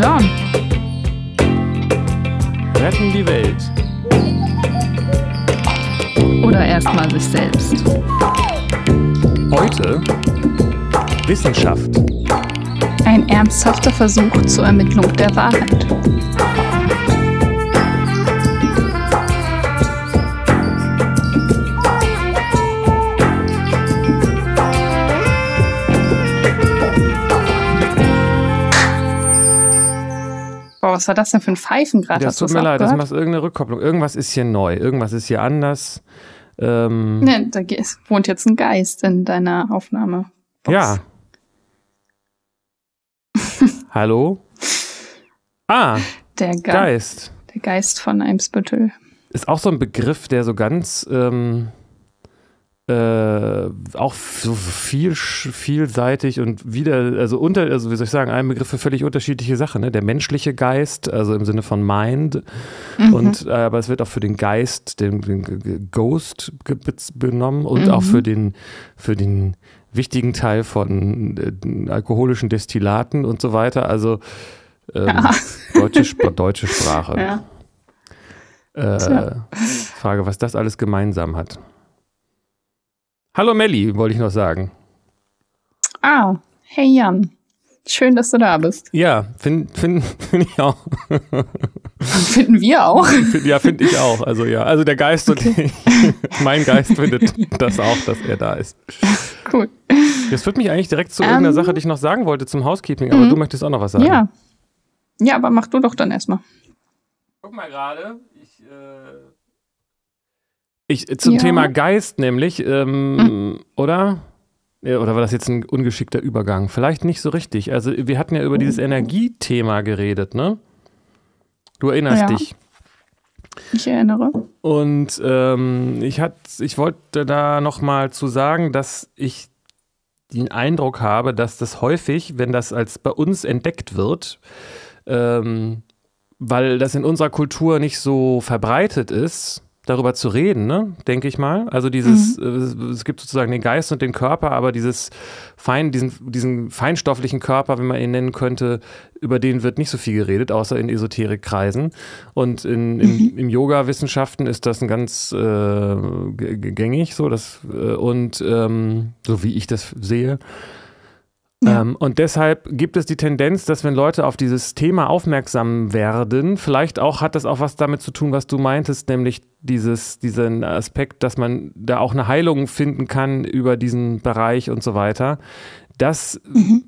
John. Retten die Welt. Oder erstmal sich selbst. Heute Wissenschaft. Ein ernsthafter Versuch zur Ermittlung der Wahrheit. Was war das denn für ein Pfeifen gerade? Das tut mir leid, das macht irgendeine Rückkopplung. Irgendwas ist hier neu, irgendwas ist hier anders. Ähm, Ne, da wohnt jetzt ein Geist in deiner Aufnahme. ja. Hallo? Ah, Der, Ge Geist. der Geist von Eimsbüttel. Ist auch so ein Begriff, der so ganz ähm, äh, auch so viel, vielseitig und wieder, also unter, also wie soll ich sagen, ein Begriff für völlig unterschiedliche Sachen. Ne? Der menschliche Geist, also im Sinne von Mind, Mhm. und äh, aber es wird auch für den Geist, den, den Ghost benommen und Mhm. auch für den, für den wichtigen Teil von äh, alkoholischen Destillaten und so weiter. Also ähm, Ja. deutsche, Sp deutsche Sprache. Ja. Äh. Frage, was das alles gemeinsam hat. Hallo Melli, wollte ich noch sagen. Ah, hey Jan. Schön, dass du da bist. Ja, finde find, find ich auch. Finden wir auch. Find, ja, finde ich auch. Also ja, also der Geist und ich, mein Geist findet das auch, dass er da ist. Cool. Das führt mich eigentlich direkt zu Ähm. irgendeiner Sache, die ich noch sagen wollte zum Housekeeping, aber Mhm. du möchtest auch noch was sagen. Ja. Ja, aber mach du doch dann erstmal. Guck mal gerade, ich, äh ich zum Ja. Thema Geist nämlich, ähm, oder? Ja, Oder war das jetzt ein ungeschickter Übergang? Vielleicht nicht so richtig. Also wir hatten ja über dieses Energiethema geredet, ne? Du erinnerst Ja. dich. Ich erinnere. Und ähm, ich, hat, ich wollte da nochmal zu sagen, dass ich den Eindruck habe, dass das häufig, wenn das als bei uns entdeckt wird, ähm, weil das in unserer Kultur nicht so verbreitet ist, darüber zu reden, ne? denke ich mal. Also dieses, äh, es gibt sozusagen den Geist und den Körper, aber dieses fein, diesen, diesen feinstofflichen Körper, wenn man ihn nennen könnte, über den wird nicht so viel geredet, außer in Esoterikkreisen. Und in, in, im Yoga-Wissenschaften ist das ein ganz äh, gängig, so das äh, und ähm, so wie ich das sehe. Ja. Ähm, und deshalb gibt es die Tendenz, dass wenn Leute auf dieses Thema aufmerksam werden, vielleicht auch hat das auch was damit zu tun, was du meintest, nämlich dieses, diesen Aspekt, dass man da auch eine Heilung finden kann über diesen Bereich und so weiter. Das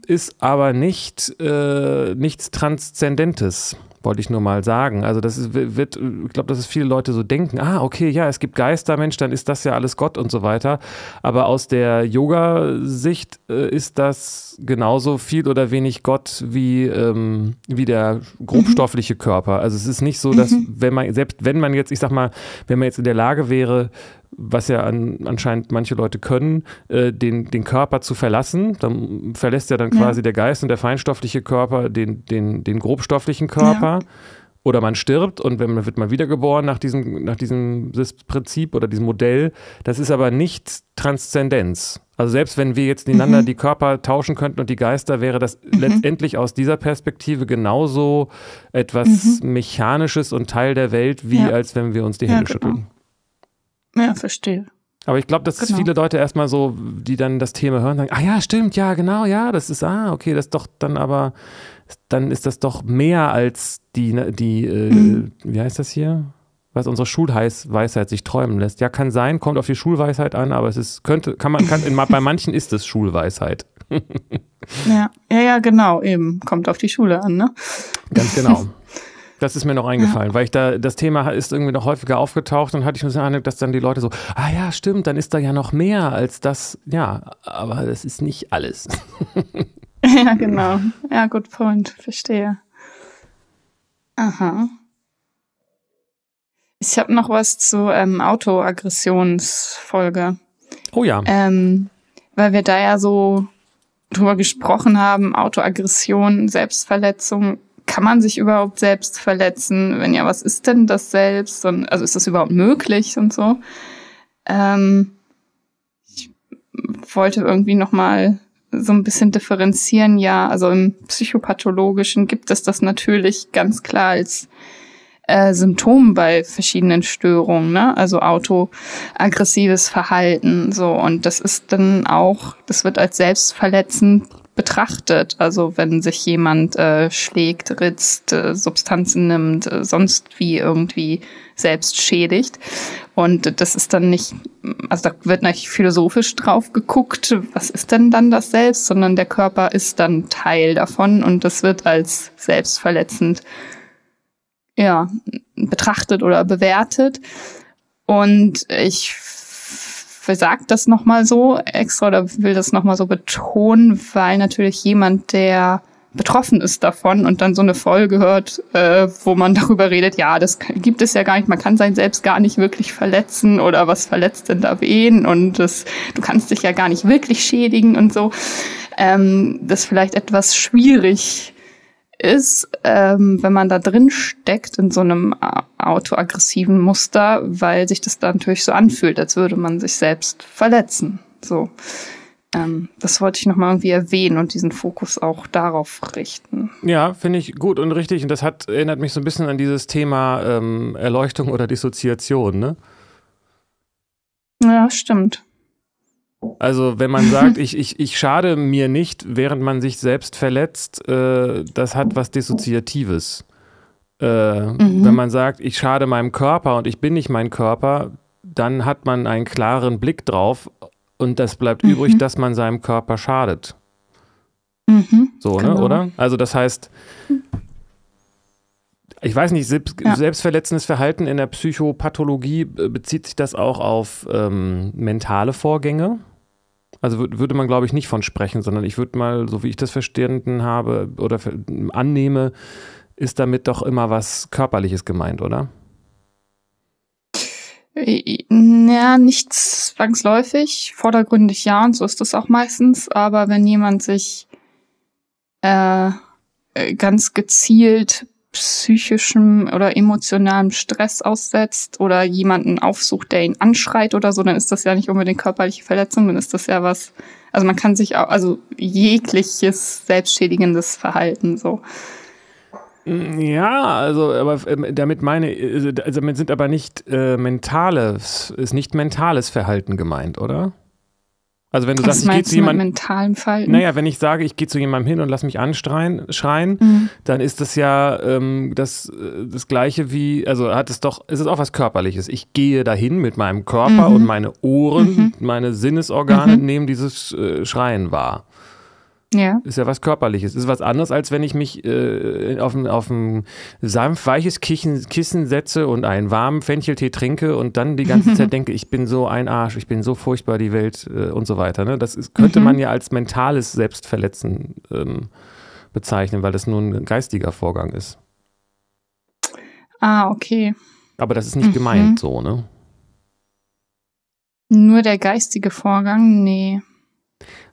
ist aber nicht äh, nichts Transzendentes, wollte ich nur mal sagen. Also das ist, wird, ich glaube, dass es viele Leute so denken, ah, okay, ja, es gibt Geister, Mensch, dann ist das ja alles Gott und so weiter. Aber aus der Yoga-Sicht äh, ist das genauso viel oder wenig Gott wie, ähm, wie der grobstoffliche Körper. Also es ist nicht so, dass wenn man, selbst wenn man jetzt, ich sag mal, wenn man jetzt in der Lage wäre, was ja an, anscheinend manche Leute können, äh, den, den Körper zu verlassen. Dann verlässt ja dann Ja. quasi der Geist und der feinstoffliche Körper den, den, den grobstofflichen Körper. Oder man stirbt und wenn man wird man wiedergeboren nach diesem, nach diesem Prinzip oder diesem Modell. Das ist aber nicht Transzendenz. Also selbst wenn wir jetzt einander die Körper tauschen könnten und die Geister, wäre das letztendlich aus dieser Perspektive genauso etwas Mechanisches und Teil der Welt, wie Ja. als wenn wir uns die Ja, Hände genau. schütteln. Ja, verstehe. Aber ich glaube, dass Genau. viele Leute erstmal so, die dann das Thema hören, sagen, ah ja, stimmt, ja, genau, ja, das ist, ah, okay, das ist doch dann aber, dann ist das doch mehr als die, ne, die, äh, Mhm. wie heißt das hier? Was unsere Schulweisheit sich träumen lässt. Ja, kann sein, kommt auf die Schulweisheit an, aber es ist, könnte, kann man, kann, in, bei manchen ist es Schulweisheit. Ja. ja, ja, genau, eben. Kommt auf die Schule an, ne? Ganz genau. Das ist mir noch eingefallen, weil ich da, das Thema ist irgendwie noch häufiger aufgetaucht und hatte ich nur so den Eindruck, dass dann die Leute so, ah ja, stimmt, dann ist da ja noch mehr als das, ja, aber das ist nicht alles. Ja, genau. Ja, good point. Verstehe. Aha. Ich habe noch was zu ähm, Autoaggressionsfolge. Oh ja. Ähm, weil wir da ja so drüber gesprochen haben, Autoaggression, Selbstverletzung. Kann man sich überhaupt selbst verletzen? Wenn ja, was ist denn das selbst? Und, also ist das überhaupt möglich und so? Ähm, ich wollte irgendwie noch mal so ein bisschen differenzieren, ja, also im psychopathologischen gibt es das natürlich ganz klar als äh, Symptom bei verschiedenen Störungen, ne? Also autoaggressives Verhalten, so und das ist dann auch, das wird als selbstverletzend betrachtet. Also wenn sich jemand äh, schlägt, ritzt, äh, Substanzen nimmt, äh, sonst wie irgendwie selbst schädigt. Und das ist dann nicht, also da wird nicht philosophisch drauf geguckt, was ist denn dann das Selbst, sondern der Körper ist dann Teil davon und das wird als selbstverletzend ja, betrachtet oder bewertet. Und ich versagt das nochmal so extra oder will das nochmal so betonen, weil natürlich jemand, der betroffen ist davon und dann so eine Folge hört, äh, wo man darüber redet, ja, das gibt es ja gar nicht, man kann sein selbst gar nicht wirklich verletzen oder was verletzt denn da wen und das, du kannst dich ja gar nicht wirklich schädigen und so. Ähm, das vielleicht etwas schwierig ist, ähm, wenn man da drin steckt in so einem autoaggressiven Muster, weil sich das da natürlich so anfühlt, als würde man sich selbst verletzen. So. Ähm, das wollte ich nochmal irgendwie erwähnen und diesen Fokus auch darauf richten. Ja, finde ich gut und richtig. Und das hat, erinnert mich so ein bisschen an dieses Thema ähm, Erleuchtung oder Dissoziation, ne? Ja, stimmt. Also wenn man sagt, ich, ich, ich schade mir nicht, während man sich selbst verletzt, äh, das hat was Dissoziatives. Äh, mhm. Wenn man sagt, ich schade meinem Körper und ich bin nicht mein Körper, dann hat man einen klaren Blick drauf und das bleibt mhm. übrig, dass man seinem Körper schadet. Mhm, so, ne, genau. oder? Also das heißt, ich weiß nicht, selbst, ja. selbstverletzendes Verhalten in der Psychopathologie äh, bezieht sich das auch auf ähm, mentale Vorgänge? Also würde man, glaube ich, nicht von sprechen, sondern ich würde mal, so wie ich das verstanden habe oder annehme, ist damit doch immer was Körperliches gemeint, oder? Ja, nicht zwangsläufig. Vordergründig ja, und so ist das auch meistens. Aber wenn jemand sich äh, ganz gezielt psychischem oder emotionalem Stress aussetzt oder jemanden aufsucht, der ihn anschreit oder so, dann ist das ja nicht unbedingt körperliche Verletzung, dann ist das ja was, also man kann sich auch, also jegliches selbstschädigendes Verhalten so. Ja, also aber ähm, damit meine, also damit sind aber nicht äh, mentales, ist nicht mentales Verhalten gemeint, oder? Also wenn du Was sagst, ich gehe zu jemandem mentalem Fall. Naja, wenn ich sage, ich gehe zu jemandem hin und lass mich anschreien, schreien, mhm. dann ist das ja ähm, das, äh, das Gleiche wie, also hat es doch, ist es auch was Körperliches. Ich gehe dahin mit meinem Körper mhm. und meine Ohren, mhm. meine Sinnesorgane mhm. nehmen dieses äh, Schreien wahr. Ja. Ist ja was Körperliches. Ist was anderes, als wenn ich mich äh, auf, ein, auf ein sanft weiches Kissen, Kissen setze und einen warmen Fencheltee trinke und dann die ganze Zeit denke, ich bin so ein Arsch, ich bin so furchtbar, die Welt äh, und so weiter. Ne? Das ist, könnte mhm. man ja als mentales Selbstverletzen ähm, bezeichnen, weil das nur ein geistiger Vorgang ist. Ah, okay. Aber das ist nicht mhm. gemeint so, ne? Nur der geistige Vorgang? Nee.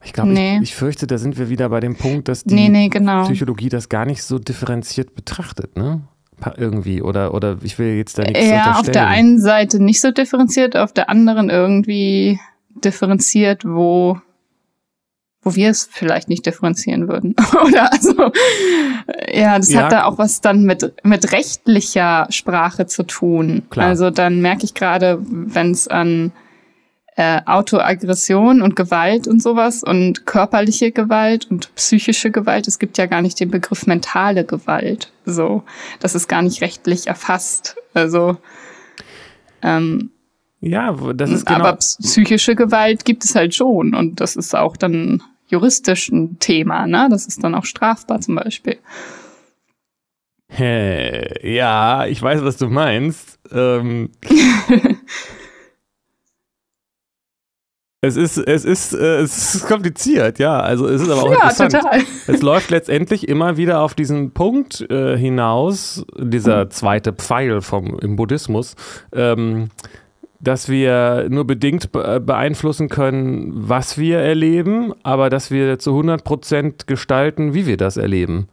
Ich glaube, nee. ich, ich, fürchte, da sind wir wieder bei dem Punkt, dass die nee, nee, genau. Psychologie das gar nicht so differenziert betrachtet, ne? Irgendwie. Oder, oder ich will jetzt da nichts Ja, auf der einen Seite nicht so differenziert, auf der anderen irgendwie differenziert, wo, wo wir es vielleicht nicht differenzieren würden. oder also, ja, das ja. hat da auch was dann mit, mit rechtlicher Sprache zu tun. Klar. Also dann merke ich gerade, wenn es an äh, Autoaggression und Gewalt und sowas und körperliche Gewalt und psychische Gewalt. Es gibt ja gar nicht den Begriff mentale Gewalt. So, das ist gar nicht rechtlich erfasst. Also ähm, ja, das ist genau. Aber psychische Gewalt gibt es halt schon und das ist auch dann juristisch ein Thema, ne? Das ist dann auch strafbar zum Beispiel. Ja, ich weiß, was du meinst. Ähm, Es ist, es ist, äh, es ist kompliziert, ja. Also es ist aber auch ja, interessant. Total. Es läuft letztendlich immer wieder auf diesen Punkt äh, hinaus, dieser zweite Pfeil vom im Buddhismus, ähm, dass wir nur bedingt beeinflussen können, was wir erleben, aber dass wir zu 100 Prozent gestalten, wie wir das erleben.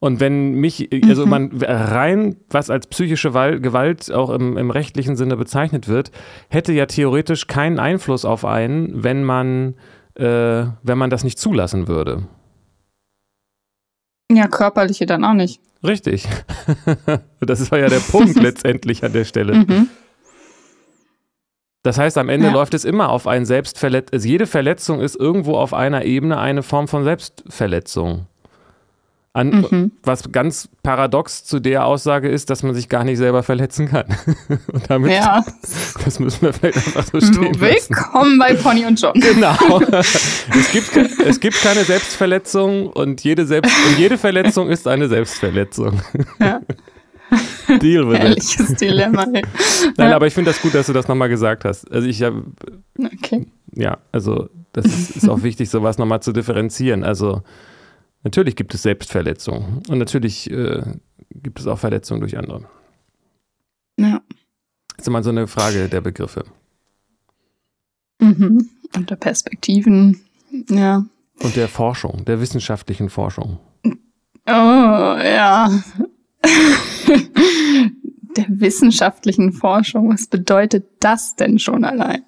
Und wenn mich, also mhm. man rein, was als psychische Gewalt auch im, im, rechtlichen Sinne bezeichnet wird, hätte ja theoretisch keinen Einfluss auf einen, wenn man äh, wenn man das nicht zulassen würde. Ja, körperliche dann auch nicht. Richtig. das war ja der Punkt letztendlich an der Stelle. Mhm. Das heißt, am Ende ja. läuft es immer auf ein Selbstverletzung. Also jede Verletzung ist irgendwo auf einer Ebene eine Form von Selbstverletzung. An, mhm. Was ganz paradox zu der Aussage ist, dass man sich gar nicht selber verletzen kann. und damit, ja. das müssen wir vielleicht einfach so stehen Willkommen bei Pony und John. Genau. es, gibt, es gibt keine Selbstverletzung und jede, Selbst, und jede Verletzung ist eine Selbstverletzung. Ja. Deal with Ehrliches it. Dilemma. Ey. Nein, ja. aber ich finde das gut, dass du das nochmal gesagt hast. Also ich habe, okay. ja, also das ist, ist auch wichtig, sowas nochmal zu differenzieren. Also Natürlich gibt es Selbstverletzungen und natürlich äh, gibt es auch Verletzungen durch andere. Ja. Das ist immer so eine Frage der Begriffe. Mhm. Und der Perspektiven, ja. Und der Forschung, der wissenschaftlichen Forschung. Oh, ja. der wissenschaftlichen Forschung, was bedeutet das denn schon allein?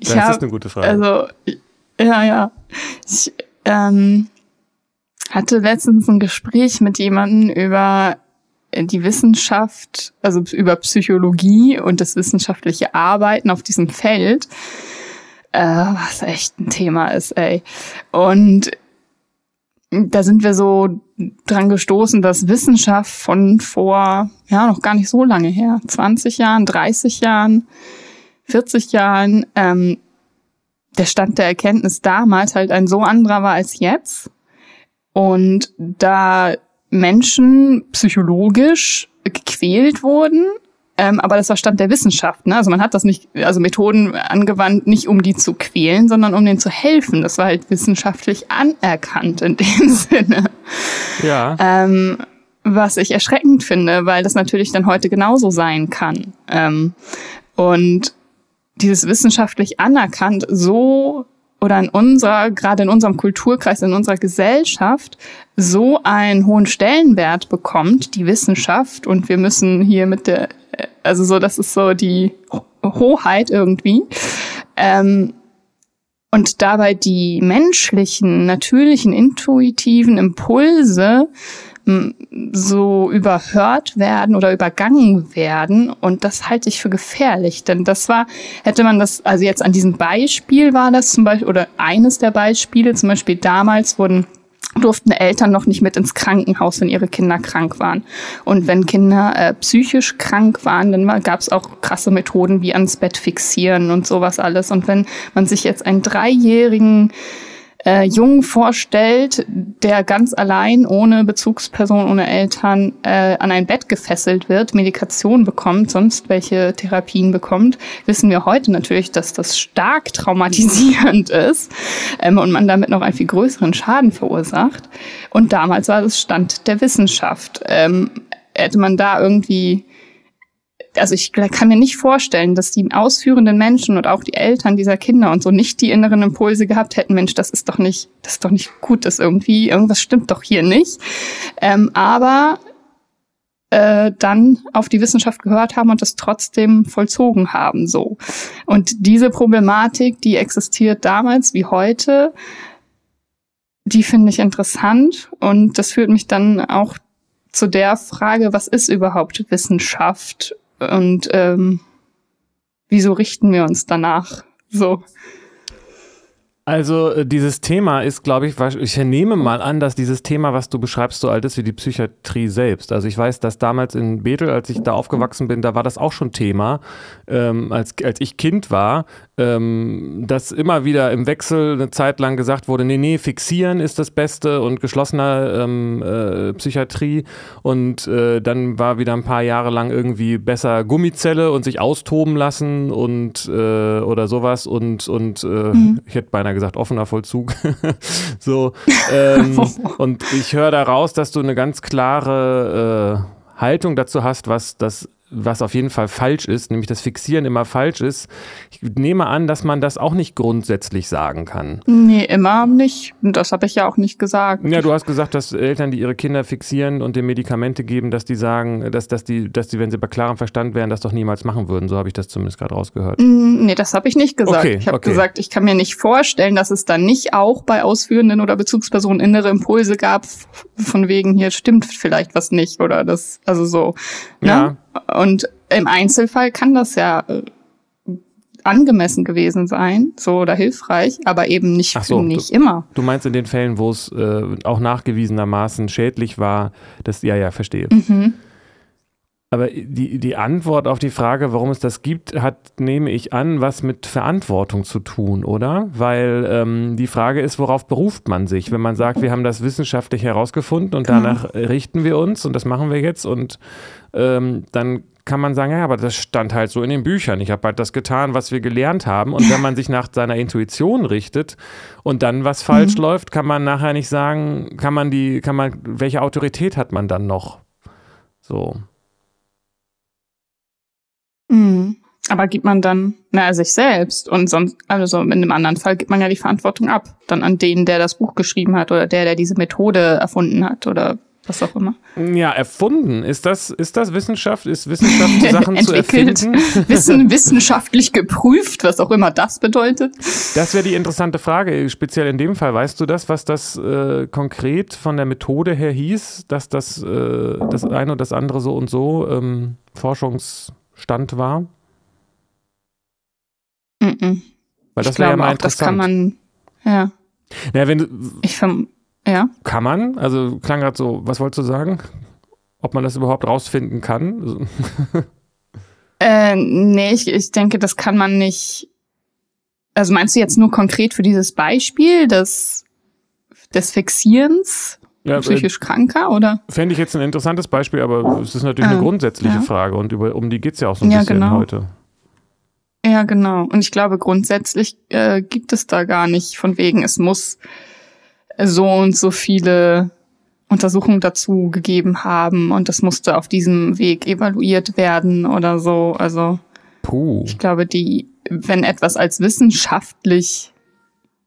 Ich das hab, ist eine gute Frage. Also, ja, ja. Ich, ähm, hatte letztens ein Gespräch mit jemandem über die Wissenschaft, also über Psychologie und das wissenschaftliche Arbeiten auf diesem Feld, äh, was echt ein Thema ist, ey. Und da sind wir so dran gestoßen, dass Wissenschaft von vor, ja, noch gar nicht so lange her, 20 Jahren, 30 Jahren, 40 Jahren, ähm, der Stand der Erkenntnis damals halt ein so anderer war als jetzt und da Menschen psychologisch gequält wurden, ähm, aber das war Stand der Wissenschaft. Ne? Also man hat das nicht, also Methoden angewandt, nicht um die zu quälen, sondern um denen zu helfen. Das war halt wissenschaftlich anerkannt in dem Sinne. Ja. Ähm, was ich erschreckend finde, weil das natürlich dann heute genauso sein kann. Ähm, und dieses wissenschaftlich anerkannt so oder in unserer, gerade in unserem Kulturkreis, in unserer Gesellschaft so einen hohen Stellenwert bekommt, die Wissenschaft, und wir müssen hier mit der, also so, das ist so die Hoheit irgendwie, ähm, und dabei die menschlichen, natürlichen, intuitiven Impulse so überhört werden oder übergangen werden. Und das halte ich für gefährlich, denn das war, hätte man das, also jetzt an diesem Beispiel war das zum Beispiel, oder eines der Beispiele, zum Beispiel damals wurden durften Eltern noch nicht mit ins Krankenhaus, wenn ihre Kinder krank waren. Und wenn Kinder äh, psychisch krank waren, dann gab es auch krasse Methoden wie ans Bett fixieren und sowas alles. Und wenn man sich jetzt einen dreijährigen äh, Jungen vorstellt, der ganz allein, ohne Bezugsperson, ohne Eltern, äh, an ein Bett gefesselt wird, Medikation bekommt, sonst welche Therapien bekommt, wissen wir heute natürlich, dass das stark traumatisierend ist ähm, und man damit noch einen viel größeren Schaden verursacht. Und damals war das Stand der Wissenschaft. Ähm, hätte man da irgendwie also ich kann mir nicht vorstellen, dass die ausführenden Menschen und auch die Eltern dieser Kinder und so nicht die inneren Impulse gehabt hätten, Mensch, das ist doch nicht, das ist doch nicht gut, das irgendwie, irgendwas stimmt doch hier nicht. Ähm, aber äh, dann auf die Wissenschaft gehört haben und das trotzdem vollzogen haben, so. Und diese Problematik, die existiert damals wie heute, die finde ich interessant und das führt mich dann auch zu der Frage, was ist überhaupt Wissenschaft und ähm, wieso richten wir uns danach so? Also äh, dieses Thema ist, glaube ich, ich nehme mal an, dass dieses Thema, was du beschreibst, so alt ist wie die Psychiatrie selbst. Also ich weiß, dass damals in Bethel, als ich da aufgewachsen bin, da war das auch schon Thema. Ähm, als, als ich Kind war, ähm, dass immer wieder im Wechsel eine Zeit lang gesagt wurde, nee, nee, fixieren ist das Beste und geschlossener ähm, äh, Psychiatrie. Und äh, dann war wieder ein paar Jahre lang irgendwie besser Gummizelle und sich austoben lassen und äh, oder sowas. Und, und äh, mhm. ich hätte beinahe gesagt, offener Vollzug. so. Ähm, und ich höre daraus, dass du eine ganz klare äh, Haltung dazu hast, was das was auf jeden Fall falsch ist, nämlich das Fixieren immer falsch ist. Ich nehme an, dass man das auch nicht grundsätzlich sagen kann. Nee, immer nicht. Und das habe ich ja auch nicht gesagt. Ja, du hast gesagt, dass Eltern, die ihre Kinder fixieren und denen Medikamente geben, dass die sagen, dass, dass, die, dass die, wenn sie bei klarem Verstand wären, das doch niemals machen würden. So habe ich das zumindest gerade rausgehört. Nee, das habe ich nicht gesagt. Okay, ich habe okay. gesagt, ich kann mir nicht vorstellen, dass es dann nicht auch bei ausführenden oder Bezugspersonen innere Impulse gab, von wegen hier stimmt vielleicht was nicht oder das, also so. Ne? Ja. Und im Einzelfall kann das ja äh, angemessen gewesen sein, so oder hilfreich, aber eben nicht, so, nicht immer. Du meinst in den Fällen, wo es äh, auch nachgewiesenermaßen schädlich war, das, ja, ja, verstehe. Mhm. Aber die, die Antwort auf die Frage, warum es das gibt, hat, nehme ich an, was mit Verantwortung zu tun, oder? Weil ähm, die Frage ist, worauf beruft man sich? Wenn man sagt, wir haben das wissenschaftlich herausgefunden und Genau. danach richten wir uns und das machen wir jetzt und ähm, dann kann man sagen, ja, aber das stand halt so in den Büchern. Ich habe halt das getan, was wir gelernt haben. Und wenn man sich nach seiner Intuition richtet und dann was falsch läuft, kann man nachher nicht sagen, kann man die, kann man, welche Autorität hat man dann noch? So. Mhm. Aber gibt man dann, na, sich selbst und sonst, also in einem anderen Fall gibt man ja die Verantwortung ab. Dann an den, der das Buch geschrieben hat oder der, der diese Methode erfunden hat oder was auch immer. Ja, erfunden. Ist das, ist das Wissenschaft? Ist Wissenschaft, Sachen zu Entwickelt, erfinden? Wissen, wissenschaftlich geprüft, was auch immer das bedeutet. Das wäre die interessante Frage, speziell in dem Fall. Weißt du das, was das äh, konkret von der Methode her hieß, dass das, äh, das eine und das andere so und so ähm, Forschungsstand war? Mhm. Weil das wäre ja mal auch, das interessant. kann man, ja, naja, wenn, ich verm ja. kann man? Also klang gerade so, was wolltest du sagen? Ob man das überhaupt rausfinden kann? Äh, nee, ich, ich denke, das kann man nicht. Also meinst du jetzt nur konkret für dieses Beispiel des, des Fixierens ja, äh, psychisch Kranker oder? Fände ich jetzt ein interessantes Beispiel, aber es ist natürlich eine Ah, grundsätzliche ja. Frage und über, um die geht es ja auch so ein Ja, bisschen genau. heute. Ja, genau. Und ich glaube, grundsätzlich äh, gibt es da gar nicht von wegen, es muss so und so viele Untersuchungen dazu gegeben haben und das musste auf diesem Weg evaluiert werden oder so. Also Puh. ich glaube, die, wenn etwas als wissenschaftlich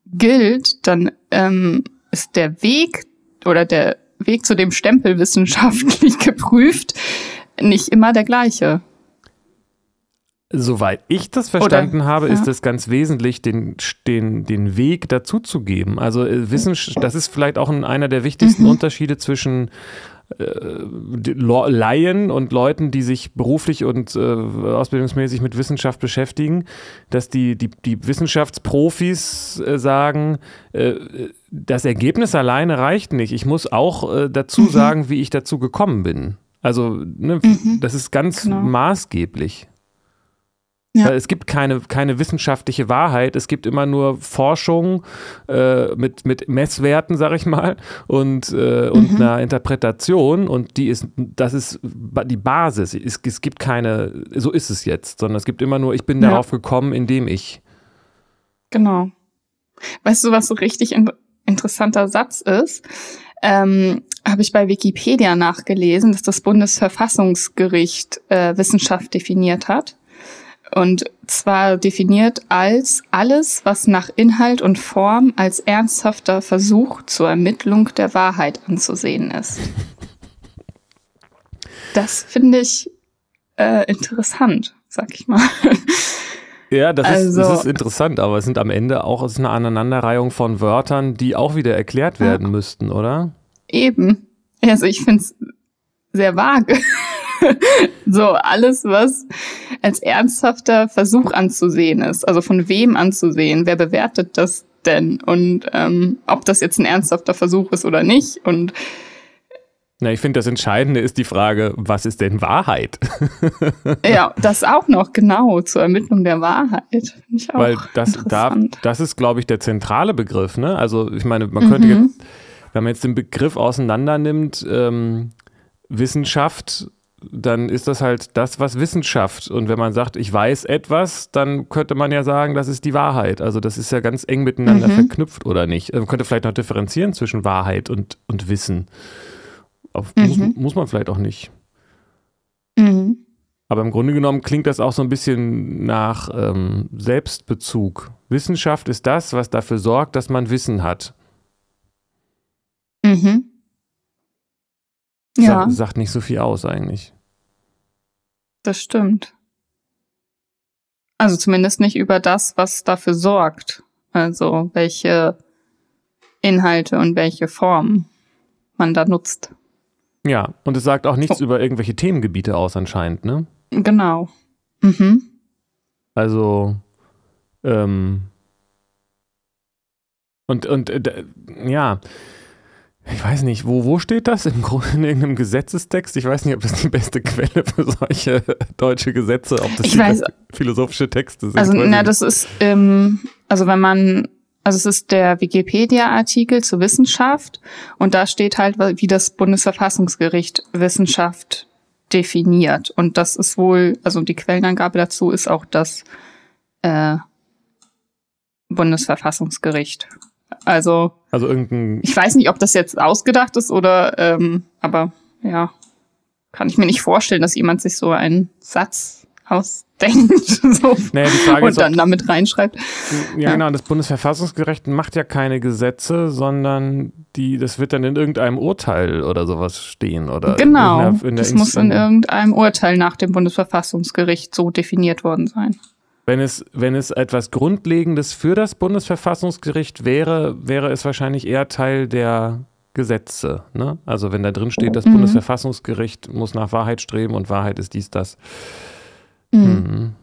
gilt, dann ähm, ist der Weg oder der Weg zu dem Stempel wissenschaftlich geprüft nicht immer der gleiche. Soweit ich das verstanden habe, ja. ist es ganz wesentlich, den, den, den Weg dazu zu geben. Also äh, Wissenschaft, das ist vielleicht auch ein, einer der wichtigsten Mhm. Unterschiede zwischen äh, Laien und Leuten, die sich beruflich und äh, ausbildungsmäßig mit Wissenschaft beschäftigen, dass die, die, die Wissenschaftsprofis äh, sagen, äh, das Ergebnis alleine reicht nicht. Ich muss auch äh, dazu Mhm. sagen, wie ich dazu gekommen bin. Also, ne, das ist ganz Genau. maßgeblich. Ja. Weil es gibt keine, keine wissenschaftliche Wahrheit, es gibt immer nur Forschung äh, mit, mit Messwerten, sag ich mal, und, äh, und Mhm. einer Interpretation und die ist, das ist die Basis. Es, es gibt keine, so ist es jetzt, sondern es gibt immer nur, ich bin Ja. darauf gekommen, indem ich. Genau. Weißt du, was so richtig in interessanter Satz ist? Ähm, Habe ich bei Wikipedia nachgelesen, dass das Bundesverfassungsgericht äh, Wissenschaft definiert hat. Und zwar definiert als alles, was nach Inhalt und Form als ernsthafter Versuch zur Ermittlung der Wahrheit anzusehen ist. Das finde ich äh, interessant, sag ich mal. Ja, das, ist, Also- das ist interessant, aber es sind am Ende auch es ist eine Aneinanderreihung von Wörtern, die auch wieder erklärt werden müssten, oder? Eben. Also ich finde es sehr vage. so alles, was als ernsthafter Versuch anzusehen ist. Also von wem anzusehen? Wer bewertet das denn? Und ähm, ob das jetzt ein ernsthafter Versuch ist oder nicht. Und Na, ich finde, das Entscheidende ist die Frage, was ist denn Wahrheit? ja, das auch noch genau zur Ermittlung der Wahrheit. Finde ich auch Weil das, da, das ist, glaube ich, der zentrale Begriff. Ne? Also ich meine, man könnte Mhm. jetzt, wenn man jetzt den Begriff auseinander nimmt, ähm, Wissenschaft, dann ist das halt das, was Wissenschaft. Und wenn man sagt, ich weiß etwas, dann könnte man ja sagen, das ist die Wahrheit. Also das ist ja ganz eng miteinander Mhm. verknüpft oder nicht. Man könnte vielleicht noch differenzieren zwischen Wahrheit und, und Wissen. Auf, muss, Mhm. muss man vielleicht auch nicht. Mhm. Aber im Grunde genommen klingt das auch so ein bisschen nach ähm, Selbstbezug. Wissenschaft ist das, was dafür sorgt, dass man Wissen hat. Mhm. Ja. Sagt, sagt nicht so viel aus eigentlich. Das stimmt. Also zumindest nicht über das, was dafür sorgt. Also welche Inhalte und welche Formen man da nutzt. Ja, und es sagt auch nichts oh. über irgendwelche Themengebiete aus anscheinend, ne? Genau. Mhm. Also, ähm, und, und äh, ja, ich weiß nicht, wo, wo steht das? Im Grunde in irgendeinem Gesetzestext? Ich weiß nicht, ob das die beste Quelle für solche deutsche Gesetze, ob das ich weiß, philosophische Texte sind. Also, na, das ist, ähm, also wenn man, also es ist der Wikipedia-Artikel zur Wissenschaft und da steht halt, wie das Bundesverfassungsgericht Wissenschaft definiert. Und das ist wohl, also die Quellenangabe dazu ist auch das äh, Bundesverfassungsgericht. Also, also irgendein. Ich weiß nicht, ob das jetzt ausgedacht ist oder, ähm, aber ja, kann ich mir nicht vorstellen, dass jemand sich so einen Satz ausdenkt so, naja, und dann damit reinschreibt. Ja, ja, genau. Das Bundesverfassungsgericht macht ja keine Gesetze, sondern die, das wird dann in irgendeinem Urteil oder sowas stehen oder. Genau. In der, in der das muss in irgendeinem Urteil nach dem Bundesverfassungsgericht so definiert worden sein. Wenn es, wenn es etwas Grundlegendes für das Bundesverfassungsgericht wäre, wäre es wahrscheinlich eher Teil der Gesetze. Ne? Also wenn da drin steht, das mhm. Bundesverfassungsgericht muss nach Wahrheit streben und Wahrheit ist dies, das. Mhm. Mhm.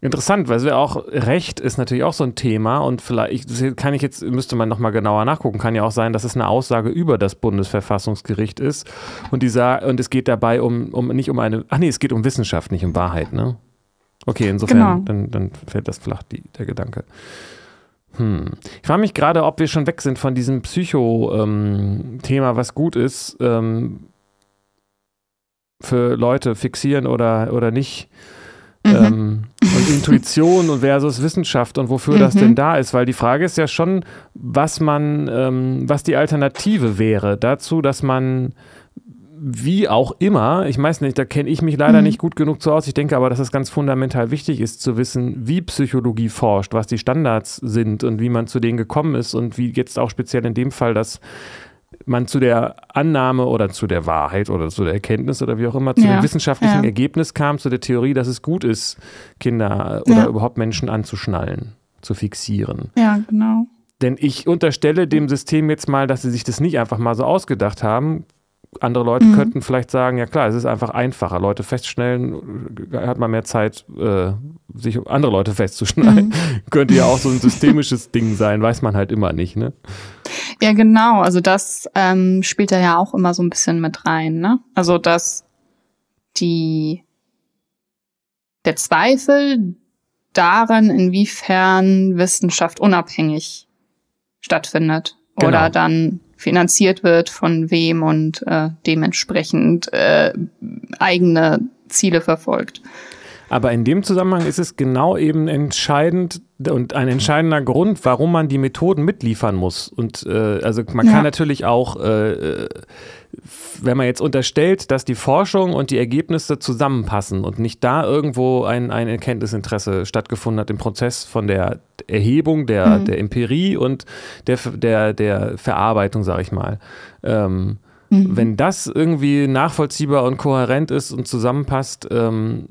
Interessant, weil wir auch Recht ist natürlich auch so ein Thema und vielleicht kann ich jetzt müsste man noch mal genauer nachgucken. Kann ja auch sein, dass es eine Aussage über das Bundesverfassungsgericht ist und dieser und es geht dabei um, um nicht um eine ach nee es geht um Wissenschaft nicht um Wahrheit ne Okay, insofern, genau. dann, dann fällt das flach, die, der Gedanke. Hm. Ich frage mich gerade, ob wir schon weg sind von diesem Psycho-Thema, ähm, was gut ist, ähm, für Leute fixieren oder, oder nicht. Mhm. Ähm, und Intuition und versus Wissenschaft und wofür mhm. das denn da ist, weil die Frage ist ja schon, was man, ähm, was die Alternative wäre dazu, dass man wie auch immer, ich weiß nicht, da kenne ich mich leider mhm. nicht gut genug zu aus. Ich denke aber, dass es ganz fundamental wichtig ist, zu wissen, wie Psychologie forscht, was die Standards sind und wie man zu denen gekommen ist und wie jetzt auch speziell in dem Fall, dass man zu der Annahme oder zu der Wahrheit oder zu der Erkenntnis oder wie auch immer, zu ja, dem wissenschaftlichen ja. Ergebnis kam, zu der Theorie, dass es gut ist, Kinder oder ja. überhaupt Menschen anzuschnallen, zu fixieren. Ja, genau. Denn ich unterstelle dem System jetzt mal, dass sie sich das nicht einfach mal so ausgedacht haben, andere Leute mhm. könnten vielleicht sagen, ja klar, es ist einfach einfacher. Leute feststellen, hat man mehr Zeit, äh, sich andere Leute festzuschneiden. Mhm. Könnte ja auch so ein systemisches Ding sein, weiß man halt immer nicht, ne? Ja, genau. Also das ähm, spielt da ja auch immer so ein bisschen mit rein, ne? Also dass die der Zweifel daran, inwiefern Wissenschaft unabhängig stattfindet genau. oder dann finanziert wird, von wem und äh, dementsprechend äh, eigene Ziele verfolgt. Aber in dem Zusammenhang ist es genau eben entscheidend und ein entscheidender Grund, warum man die Methoden mitliefern muss. Und äh, also man ja. kann natürlich auch, äh, wenn man jetzt unterstellt, dass die Forschung und die Ergebnisse zusammenpassen und nicht da irgendwo ein, ein Erkenntnisinteresse stattgefunden hat im Prozess von der Erhebung, der, mhm. der Empirie und der, der, der Verarbeitung, sage ich mal. Ähm, mhm. Wenn das irgendwie nachvollziehbar und kohärent ist und zusammenpasst, ähm,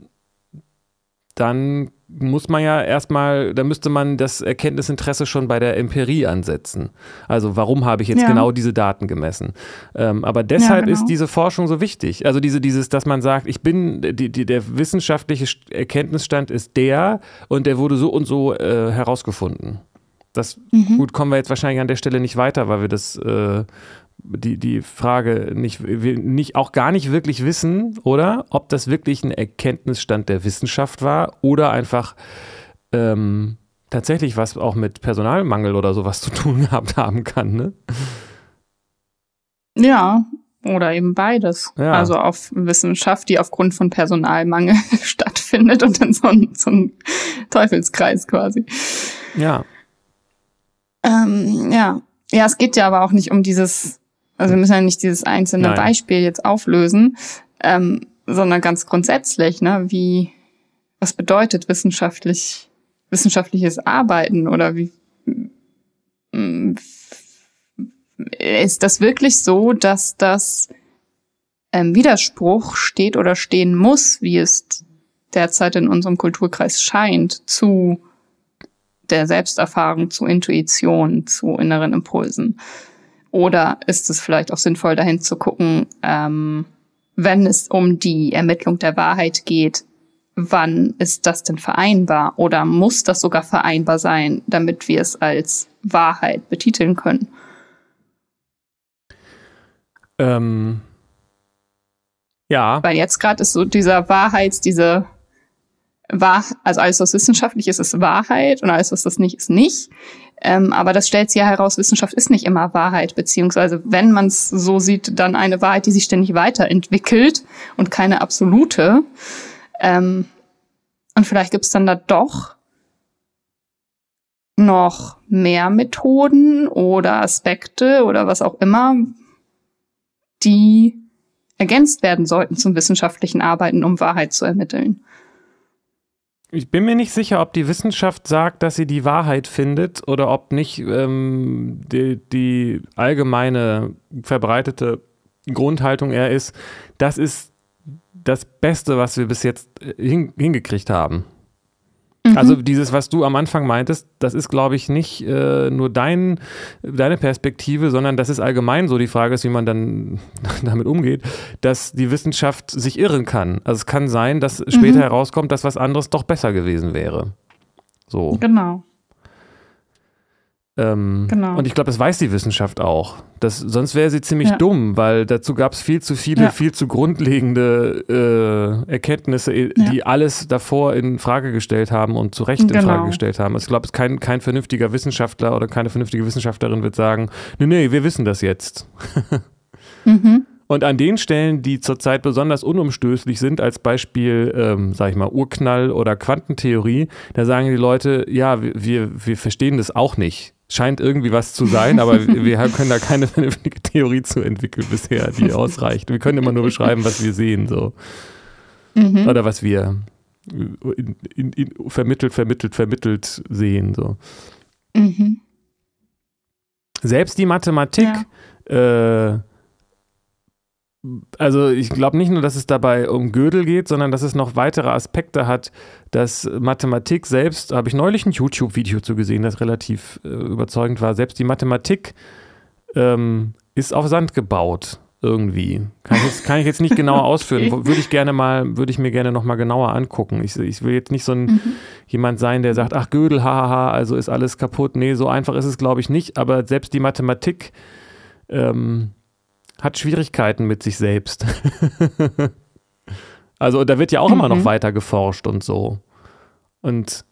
dann muss man ja erstmal, da müsste man das Erkenntnisinteresse schon bei der Empirie ansetzen. Also warum habe ich jetzt ja. genau diese Daten gemessen? Ähm, aber deshalb ja, genau. ist diese Forschung so wichtig. Also diese, dieses, dass man sagt, ich bin, die, die, der wissenschaftliche Erkenntnisstand ist der und der wurde so und so äh, herausgefunden. Das, mhm. gut, kommen wir jetzt wahrscheinlich an der Stelle nicht weiter, weil wir das äh, die, die Frage nicht, nicht, auch gar nicht wirklich wissen, oder? Ob das wirklich ein Erkenntnisstand der Wissenschaft war oder einfach ähm, tatsächlich was auch mit Personalmangel oder sowas zu tun gehabt haben kann, ne? Ja, oder eben beides. Ja. Also auf Wissenschaft, die aufgrund von Personalmangel stattfindet und dann so ein, so ein Teufelskreis quasi. Ja. Ähm, ja. Ja, es geht ja aber auch nicht um dieses also wir müssen ja nicht dieses einzelne Nein. Beispiel jetzt auflösen. Ähm, sondern ganz grundsätzlich, ne? Wie, was bedeutet wissenschaftlich, wissenschaftliches Arbeiten oder wie, mm, ist das wirklich so, dass das ähm, Widerspruch steht oder stehen muss, wie es derzeit in unserem Kulturkreis scheint, zu der Selbsterfahrung, zu Intuition, zu inneren Impulsen? Oder ist es vielleicht auch sinnvoll, dahin zu gucken, ähm, wenn es um die Ermittlung der Wahrheit geht, wann ist das denn vereinbar? Oder muss das sogar vereinbar sein, damit wir es als Wahrheit betiteln können? Ähm, ja. Weil jetzt gerade ist so dieser Wahrheits, diese Wahr, also alles, was wissenschaftlich ist, ist Wahrheit und alles, was das nicht ist, nicht. Ähm, aber das stellt sich ja heraus, Wissenschaft ist nicht immer Wahrheit, beziehungsweise wenn man es so sieht, dann eine Wahrheit, die sich ständig weiterentwickelt und keine absolute. Ähm, und vielleicht gibt es dann da doch noch mehr Methoden oder Aspekte oder was auch immer, die ergänzt werden sollten zum wissenschaftlichen Arbeiten, um Wahrheit zu ermitteln. Ich bin mir nicht sicher, ob die Wissenschaft sagt, dass sie die Wahrheit findet oder ob nicht ähm, die, die, allgemeine verbreitete Grundhaltung eher ist, das ist das Beste, was wir bis jetzt äh, hin, hingekriegt haben. Mhm. Also dieses, was du am Anfang meintest, das ist, glaube ich, nicht äh, nur dein, deine Perspektive, sondern das ist allgemein so. Die Frage ist, wie man dann damit umgeht, dass die Wissenschaft sich irren kann. Also es kann sein, dass später mhm. herauskommt, dass was anderes doch besser gewesen wäre. So. Genau. Ähm, genau. Und ich glaube, das weiß die Wissenschaft auch. Das, sonst wäre sie ziemlich ja. dumm, weil dazu gab es viel zu viele, ja. viel zu grundlegende äh, Erkenntnisse, ja. die alles davor in Frage gestellt haben und zu Recht in genau. Frage gestellt haben. Also ich glaube, kein, kein vernünftiger Wissenschaftler oder keine vernünftige Wissenschaftlerin wird sagen, nee, nee, wir wissen das jetzt. mhm. Und an den Stellen, die zurzeit besonders unumstößlich sind, als Beispiel, ähm, sag ich mal, Urknall oder Quantentheorie, da sagen die Leute, ja, wir, wir verstehen das auch nicht scheint irgendwie was zu sein, aber wir können da keine vernünftige Theorie zu entwickeln bisher, die ausreicht. Wir können immer nur beschreiben, was wir sehen, so. Mhm. Oder was wir in, in, in, vermittelt, vermittelt, vermittelt sehen, so. Mhm. Selbst die Mathematik ja. äh, also ich glaube nicht nur, dass es dabei um Gödel geht, sondern dass es noch weitere Aspekte hat, dass Mathematik selbst, habe ich neulich ein YouTube-Video zu gesehen, das relativ äh, überzeugend war, selbst die Mathematik ähm, ist auf Sand gebaut irgendwie. Kann ich jetzt, kann ich jetzt nicht genauer ausführen. Okay. Würde ich gerne mal, würde ich mir gerne noch mal genauer angucken. Ich, ich will jetzt nicht so ein mhm. jemand sein, der sagt, ach Gödel, hahaha, also ist alles kaputt. Nee, so einfach ist es glaube ich nicht. Aber selbst die Mathematik ähm, hat Schwierigkeiten mit sich selbst. also da wird ja auch mhm. immer noch mhm. weiter geforscht und so. Und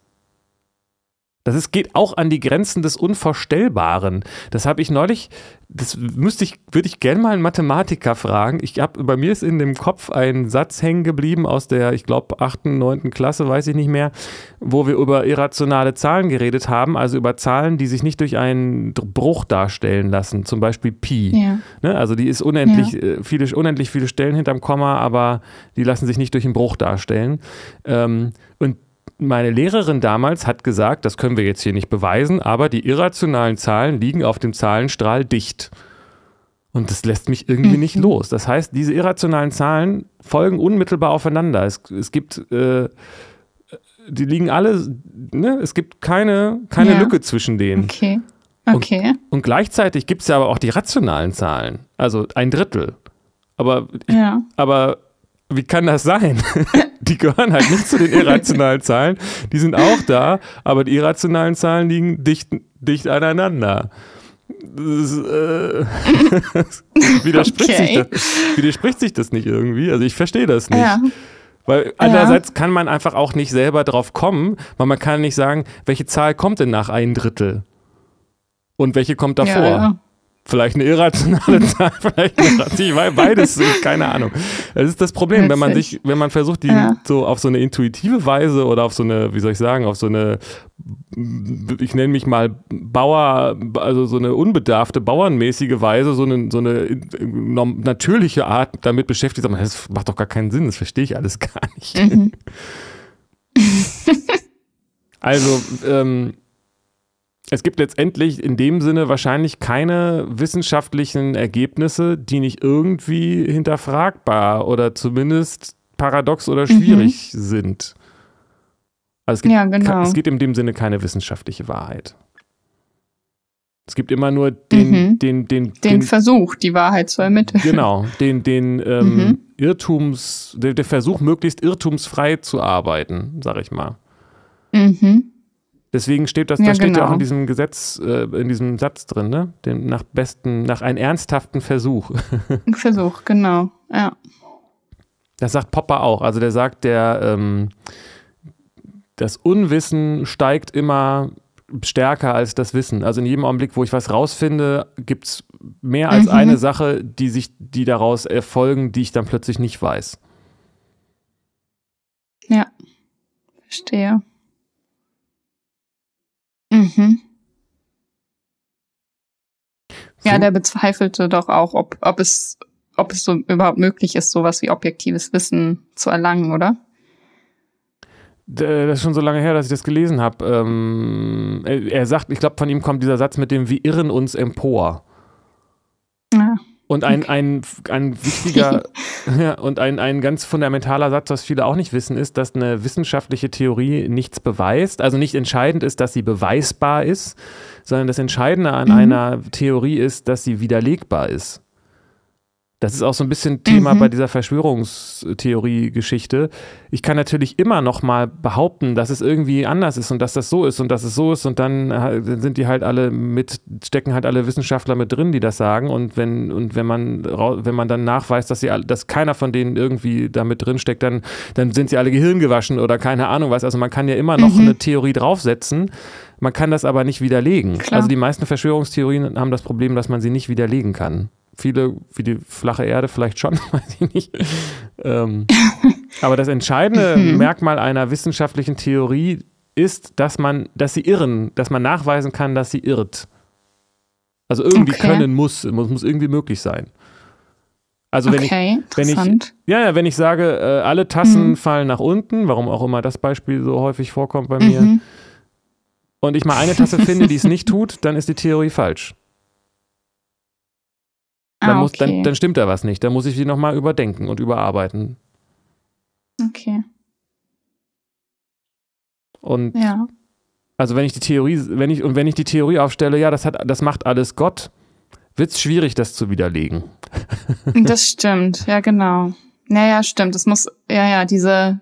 das ist, geht auch an die Grenzen des Unvorstellbaren. Das habe ich neulich, das müsste ich, würde ich gerne mal einen Mathematiker fragen. Ich habe, bei mir ist in dem Kopf ein Satz hängen geblieben aus der, ich glaube, achten, neunten Klasse, weiß ich nicht mehr, wo wir über irrationale Zahlen geredet haben, also über Zahlen, die sich nicht durch einen Bruch darstellen lassen, zum Beispiel Pi. Ja. Ne? Also die ist unendlich, ja. Äh, viele, unendlich viele Stellen hinterm Komma, aber die lassen sich nicht durch einen Bruch darstellen. Ähm, und meine Lehrerin damals hat gesagt, das können wir jetzt hier nicht beweisen, aber die irrationalen Zahlen liegen auf dem Zahlenstrahl dicht. Und das lässt mich irgendwie mhm. nicht los. Das heißt, diese irrationalen Zahlen folgen unmittelbar aufeinander. Es, es gibt, äh, die liegen alle, ne? es gibt keine, keine ja. Lücke zwischen denen. Okay. Okay. Und, und gleichzeitig gibt es ja aber auch die rationalen Zahlen, also ein Drittel. Aber, ja. aber wie kann das sein? die gehören halt nicht zu den irrationalen Zahlen. Die sind auch da, aber die irrationalen Zahlen liegen dicht, dicht aneinander. Das, äh, widerspricht, okay. sich das, widerspricht sich das nicht irgendwie? Also ich verstehe das nicht. Ja. Weil andererseits ja. kann man einfach auch nicht selber drauf kommen, weil man kann nicht sagen, welche Zahl kommt denn nach ein Drittel? Und welche kommt davor? Ja, Vielleicht eine irrationale Zahl, vielleicht eine rationale, beides, keine Ahnung. Das ist das Problem, wenn man sich, wenn man versucht, die ja. so auf so eine intuitive Weise oder auf so eine, wie soll ich sagen, auf so eine, ich nenne mich mal Bauer, also so eine unbedarfte, bauernmäßige Weise, so eine, so eine natürliche Art damit beschäftigt, aber das macht doch gar keinen Sinn, das verstehe ich alles gar nicht. Mhm. also, ähm, es gibt letztendlich in dem Sinne wahrscheinlich keine wissenschaftlichen Ergebnisse, die nicht irgendwie hinterfragbar oder zumindest paradox oder schwierig mhm. sind. Also es gibt, ja, genau. es gibt in dem Sinne keine wissenschaftliche Wahrheit. Es gibt immer nur den, mhm. den, den, den, den, Versuch, die Wahrheit zu ermitteln. Genau, den, den ähm, mhm. Irrtums, der, der, Versuch, möglichst irrtumsfrei zu arbeiten, sag ich mal. Mhm. Deswegen steht das, ja, das steht ja auch in genau. diesem Gesetz, äh, in diesem Satz drin, ne? Den nach besten, nach einem ernsthaften Versuch. Versuch, genau, ja. Das sagt Popper auch. Also der sagt, der ähm, das Unwissen steigt immer stärker als das Wissen. Also in jedem Augenblick, wo ich was rausfinde, gibt es mehr als mhm. eine Sache, die sich, die daraus erfolgen, die ich dann plötzlich nicht weiß. Ja, verstehe. Mhm. Ja, der bezweifelte doch auch, ob, ob es, ob es so überhaupt möglich ist, sowas wie objektives Wissen zu erlangen, oder? Das ist schon so lange her, dass ich das gelesen habe. Ähm, er, er, sagt, ich glaube, von ihm kommt dieser Satz mit dem Wir irren uns empor. Ja. Und ein, ein, ein wichtiger ja, und ein, ein ganz fundamentaler Satz, was viele auch nicht wissen, ist, dass eine wissenschaftliche Theorie nichts beweist. Also nicht entscheidend ist, dass sie beweisbar ist, sondern das Entscheidende an mhm. einer Theorie ist, dass sie widerlegbar ist. Das ist auch so ein bisschen Thema mhm. bei dieser Verschwörungstheorie-Geschichte. Ich kann natürlich immer noch mal behaupten, dass es irgendwie anders ist und dass das so ist und dass es so ist und dann sind die halt alle mit, stecken halt alle Wissenschaftler mit drin, die das sagen und wenn, und wenn man, wenn man dann nachweist, dass sie, dass keiner von denen irgendwie da mit drin steckt, dann, dann sind sie alle gehirngewaschen oder keine Ahnung was. Also man kann ja immer noch mhm. eine Theorie draufsetzen. Man kann das aber nicht widerlegen. Klar. Also die meisten Verschwörungstheorien haben das Problem, dass man sie nicht widerlegen kann. Viele, wie die flache Erde vielleicht schon, weiß ich nicht. Ähm, aber das entscheidende mhm. Merkmal einer wissenschaftlichen Theorie ist, dass man, dass sie irren, dass man nachweisen kann, dass sie irrt. Also irgendwie okay. können muss, muss, muss irgendwie möglich sein. Also wenn okay, ich, wenn ich, ja, ja, wenn ich sage, äh, alle Tassen mhm. fallen nach unten, warum auch immer das Beispiel so häufig vorkommt bei mir, mhm. und ich mal eine Tasse finde, die es nicht tut, dann ist die Theorie falsch. Dann, ah, muss, dann, dann stimmt da was nicht. Dann muss ich die nochmal überdenken und überarbeiten. Okay. Und ja. also wenn ich die Theorie, wenn ich, und wenn ich die Theorie aufstelle, ja, das hat, das macht alles Gott, wird es schwierig, das zu widerlegen. Das stimmt, ja, genau. Naja, stimmt. Es muss, ja, ja, diese,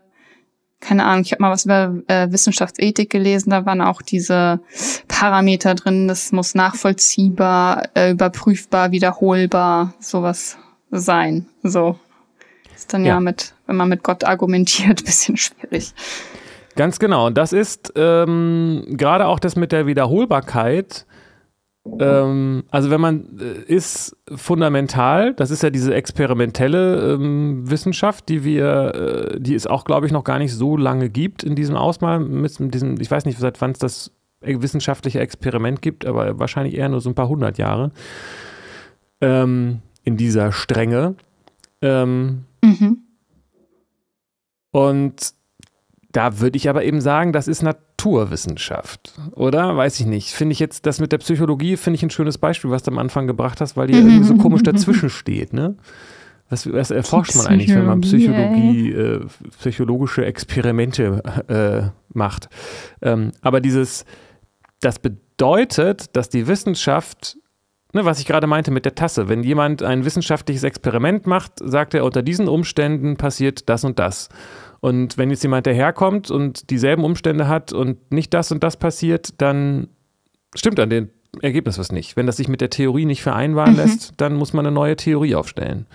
keine Ahnung, ich habe mal was über äh, Wissenschaftsethik gelesen, da waren auch diese Parameter drin, das muss nachvollziehbar, äh, überprüfbar, wiederholbar, sowas sein. So. Ist dann ja. ja mit, wenn man mit Gott argumentiert, bisschen schwierig. Ganz genau. Und das ist ähm, gerade auch das mit der Wiederholbarkeit ähm, also wenn man äh, ist fundamental, das ist ja diese experimentelle ähm, Wissenschaft, die wir, äh, die es auch, glaube ich, noch gar nicht so lange gibt in diesem Ausmaß, mit diesem, ich weiß nicht, seit wann es das wissenschaftliche Experiment gibt, aber wahrscheinlich eher nur so ein paar hundert Jahre ähm, in dieser Strenge. Ähm, mhm. Und da würde ich aber eben sagen, das ist Naturwissenschaft, oder? Weiß ich nicht. Finde ich jetzt, das mit der Psychologie, finde ich ein schönes Beispiel, was du am Anfang gebracht hast, weil die irgendwie so komisch dazwischen steht, ne? Was, was erforscht man eigentlich, wenn man Psychologie, äh, psychologische Experimente äh, macht? Ähm, aber dieses, das bedeutet, dass die Wissenschaft Ne, was ich gerade meinte mit der Tasse. Wenn jemand ein wissenschaftliches Experiment macht, sagt er, unter diesen Umständen passiert das und das. Und wenn jetzt jemand daherkommt und dieselben Umstände hat und nicht das und das passiert, dann stimmt an dem Ergebnis was nicht. Wenn das sich mit der Theorie nicht vereinbaren mhm. lässt, dann muss man eine neue Theorie aufstellen.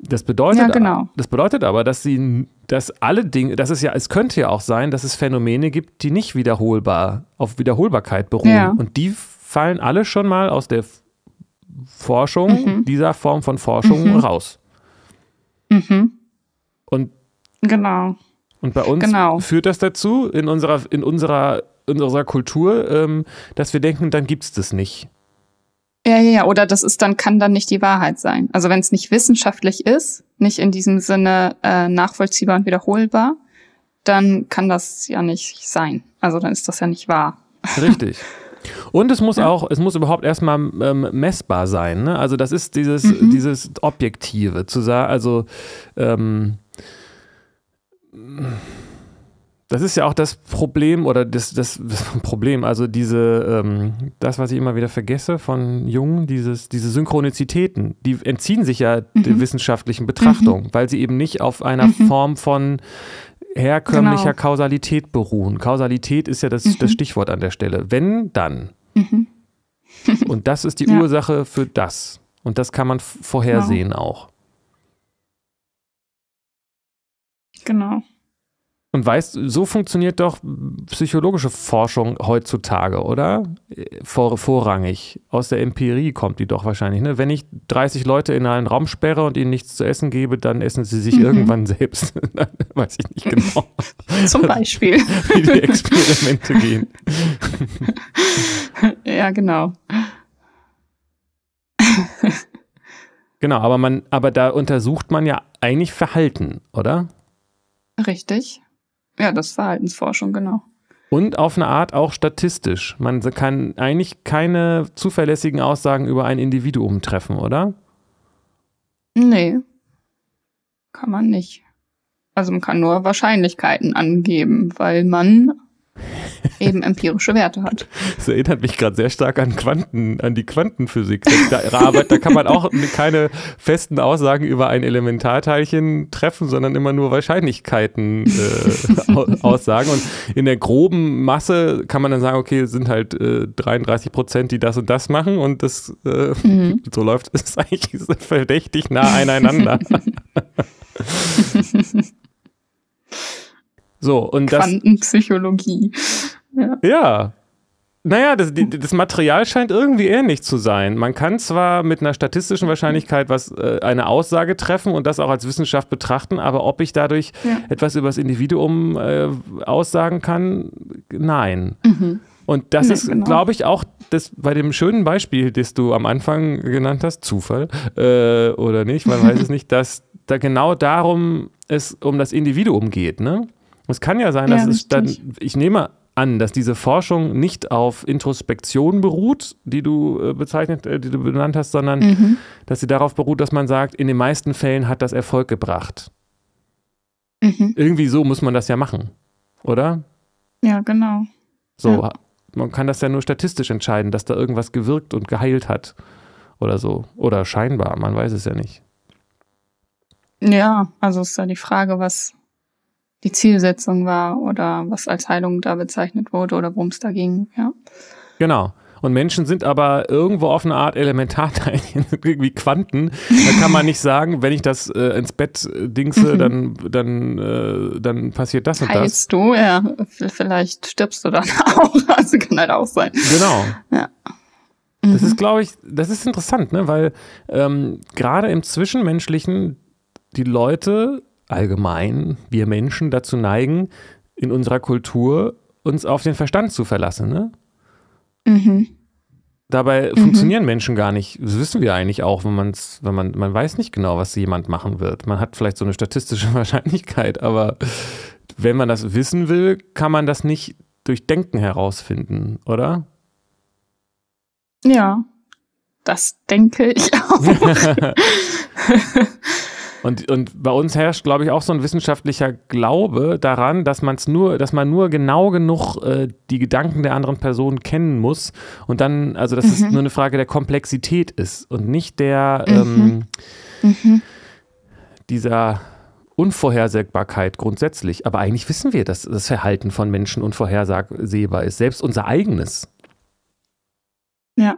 Das bedeutet, ja, genau. das bedeutet aber, dass sie, dass alle Dinge, dass es ja, es könnte ja auch sein, dass es Phänomene gibt, die nicht wiederholbar, auf Wiederholbarkeit beruhen. Ja. Und die fallen alle schon mal aus der Forschung, mhm. dieser Form von Forschung mhm. raus. Mhm. Und genau. Und bei uns genau. führt das dazu, in unserer, in unserer, in unserer Kultur, ähm, dass wir denken, dann gibt es das nicht. Ja, ja, ja. Oder das ist dann, kann dann nicht die Wahrheit sein. Also wenn es nicht wissenschaftlich ist, nicht in diesem Sinne äh, nachvollziehbar und wiederholbar, dann kann das ja nicht sein. Also dann ist das ja nicht wahr. Richtig. Und es muss ja. auch, es muss überhaupt erstmal ähm, messbar sein. Ne? Also das ist dieses, mhm. dieses Objektive, zu sagen, also ähm, das ist ja auch das Problem oder das, das, das Problem, also diese, ähm, das, was ich immer wieder vergesse von Jungen, dieses, diese Synchronizitäten, die entziehen sich ja mhm. der wissenschaftlichen Betrachtung, mhm. weil sie eben nicht auf einer mhm. Form von herkömmlicher genau. Kausalität beruhen. Kausalität ist ja das, das mhm. Stichwort an der Stelle. Wenn, dann. Mhm. Und das ist die ja. Ursache für das. Und das kann man vorhersehen genau. auch. Genau. Und weißt, so funktioniert doch psychologische Forschung heutzutage, oder? Vor, vorrangig. Aus der Empirie kommt die doch wahrscheinlich. Ne? Wenn ich 30 Leute in einen Raum sperre und ihnen nichts zu essen gebe, dann essen sie sich mhm. irgendwann selbst. weiß ich nicht genau. Zum Beispiel. Wie die Experimente gehen. ja, genau. genau, aber man, aber da untersucht man ja eigentlich Verhalten, oder? Richtig. Ja, das ist Verhaltensforschung, genau. Und auf eine Art auch statistisch. Man kann eigentlich keine zuverlässigen Aussagen über ein Individuum treffen, oder? Nee. Kann man nicht. Also man kann nur Wahrscheinlichkeiten angeben, weil man eben empirische Werte hat. Das erinnert mich gerade sehr stark an Quanten, an die Quantenphysik. Da, aber da kann man auch keine festen Aussagen über ein Elementarteilchen treffen, sondern immer nur Wahrscheinlichkeiten äh, aussagen. Und in der groben Masse kann man dann sagen, okay, es sind halt äh, 33 Prozent, die das und das machen und das äh, mhm. so läuft es eigentlich verdächtig nah aneinander. So, und das. Quantenpsychologie. Ja. ja. Naja, das, das, Material scheint irgendwie ähnlich zu sein. Man kann zwar mit einer statistischen Wahrscheinlichkeit was, äh, eine Aussage treffen und das auch als Wissenschaft betrachten, aber ob ich dadurch ja. etwas über das Individuum äh, aussagen kann, nein. Mhm. Und das nee, ist, genau. glaube ich, auch das bei dem schönen Beispiel, das du am Anfang genannt hast, Zufall äh, oder nicht, man weiß es nicht, dass da genau darum es um das Individuum geht. Ne? Es kann ja sein, dass ja, es dann, ich nehme an, dass diese Forschung nicht auf Introspektion beruht, die du äh, bezeichnet, äh, die du benannt hast, sondern mhm. dass sie darauf beruht, dass man sagt, in den meisten Fällen hat das Erfolg gebracht. Mhm. Irgendwie so muss man das ja machen, oder? Ja, genau. So, ja. man kann das ja nur statistisch entscheiden, dass da irgendwas gewirkt und geheilt hat oder so. Oder scheinbar, man weiß es ja nicht. Ja, also ist ja die Frage, was, die Zielsetzung war oder was als Heilung da bezeichnet wurde oder worum es da ging, ja. Genau. Und Menschen sind aber irgendwo auf eine Art Elementarteilchen, wie Quanten. Da kann man nicht sagen, wenn ich das äh, ins Bett äh, dingse, mhm. dann, dann, äh, dann passiert das und Heilst das. du, ja. Vielleicht stirbst du dann auch. Also kann halt auch sein. Genau. Ja. Das ist, mhm. glaube ich, das ist interessant, ne? weil ähm, gerade im Zwischenmenschlichen die Leute allgemein wir Menschen dazu neigen, in unserer Kultur uns auf den Verstand zu verlassen. Ne? Mhm. Dabei mhm. funktionieren Menschen gar nicht. Das wissen wir eigentlich auch, wenn, man's, wenn man, man weiß nicht genau, was jemand machen wird. Man hat vielleicht so eine statistische Wahrscheinlichkeit, aber wenn man das wissen will, kann man das nicht durch Denken herausfinden, oder? Ja, das denke ich auch. Und, und bei uns herrscht, glaube ich, auch so ein wissenschaftlicher Glaube daran, dass man es nur, dass man nur genau genug äh, die Gedanken der anderen Person kennen muss und dann, also dass mhm. es nur eine Frage der Komplexität ist und nicht der mhm. Ähm, mhm. dieser Unvorhersehbarkeit grundsätzlich. Aber eigentlich wissen wir, dass das Verhalten von Menschen unvorhersehbar ist, selbst unser eigenes. Ja.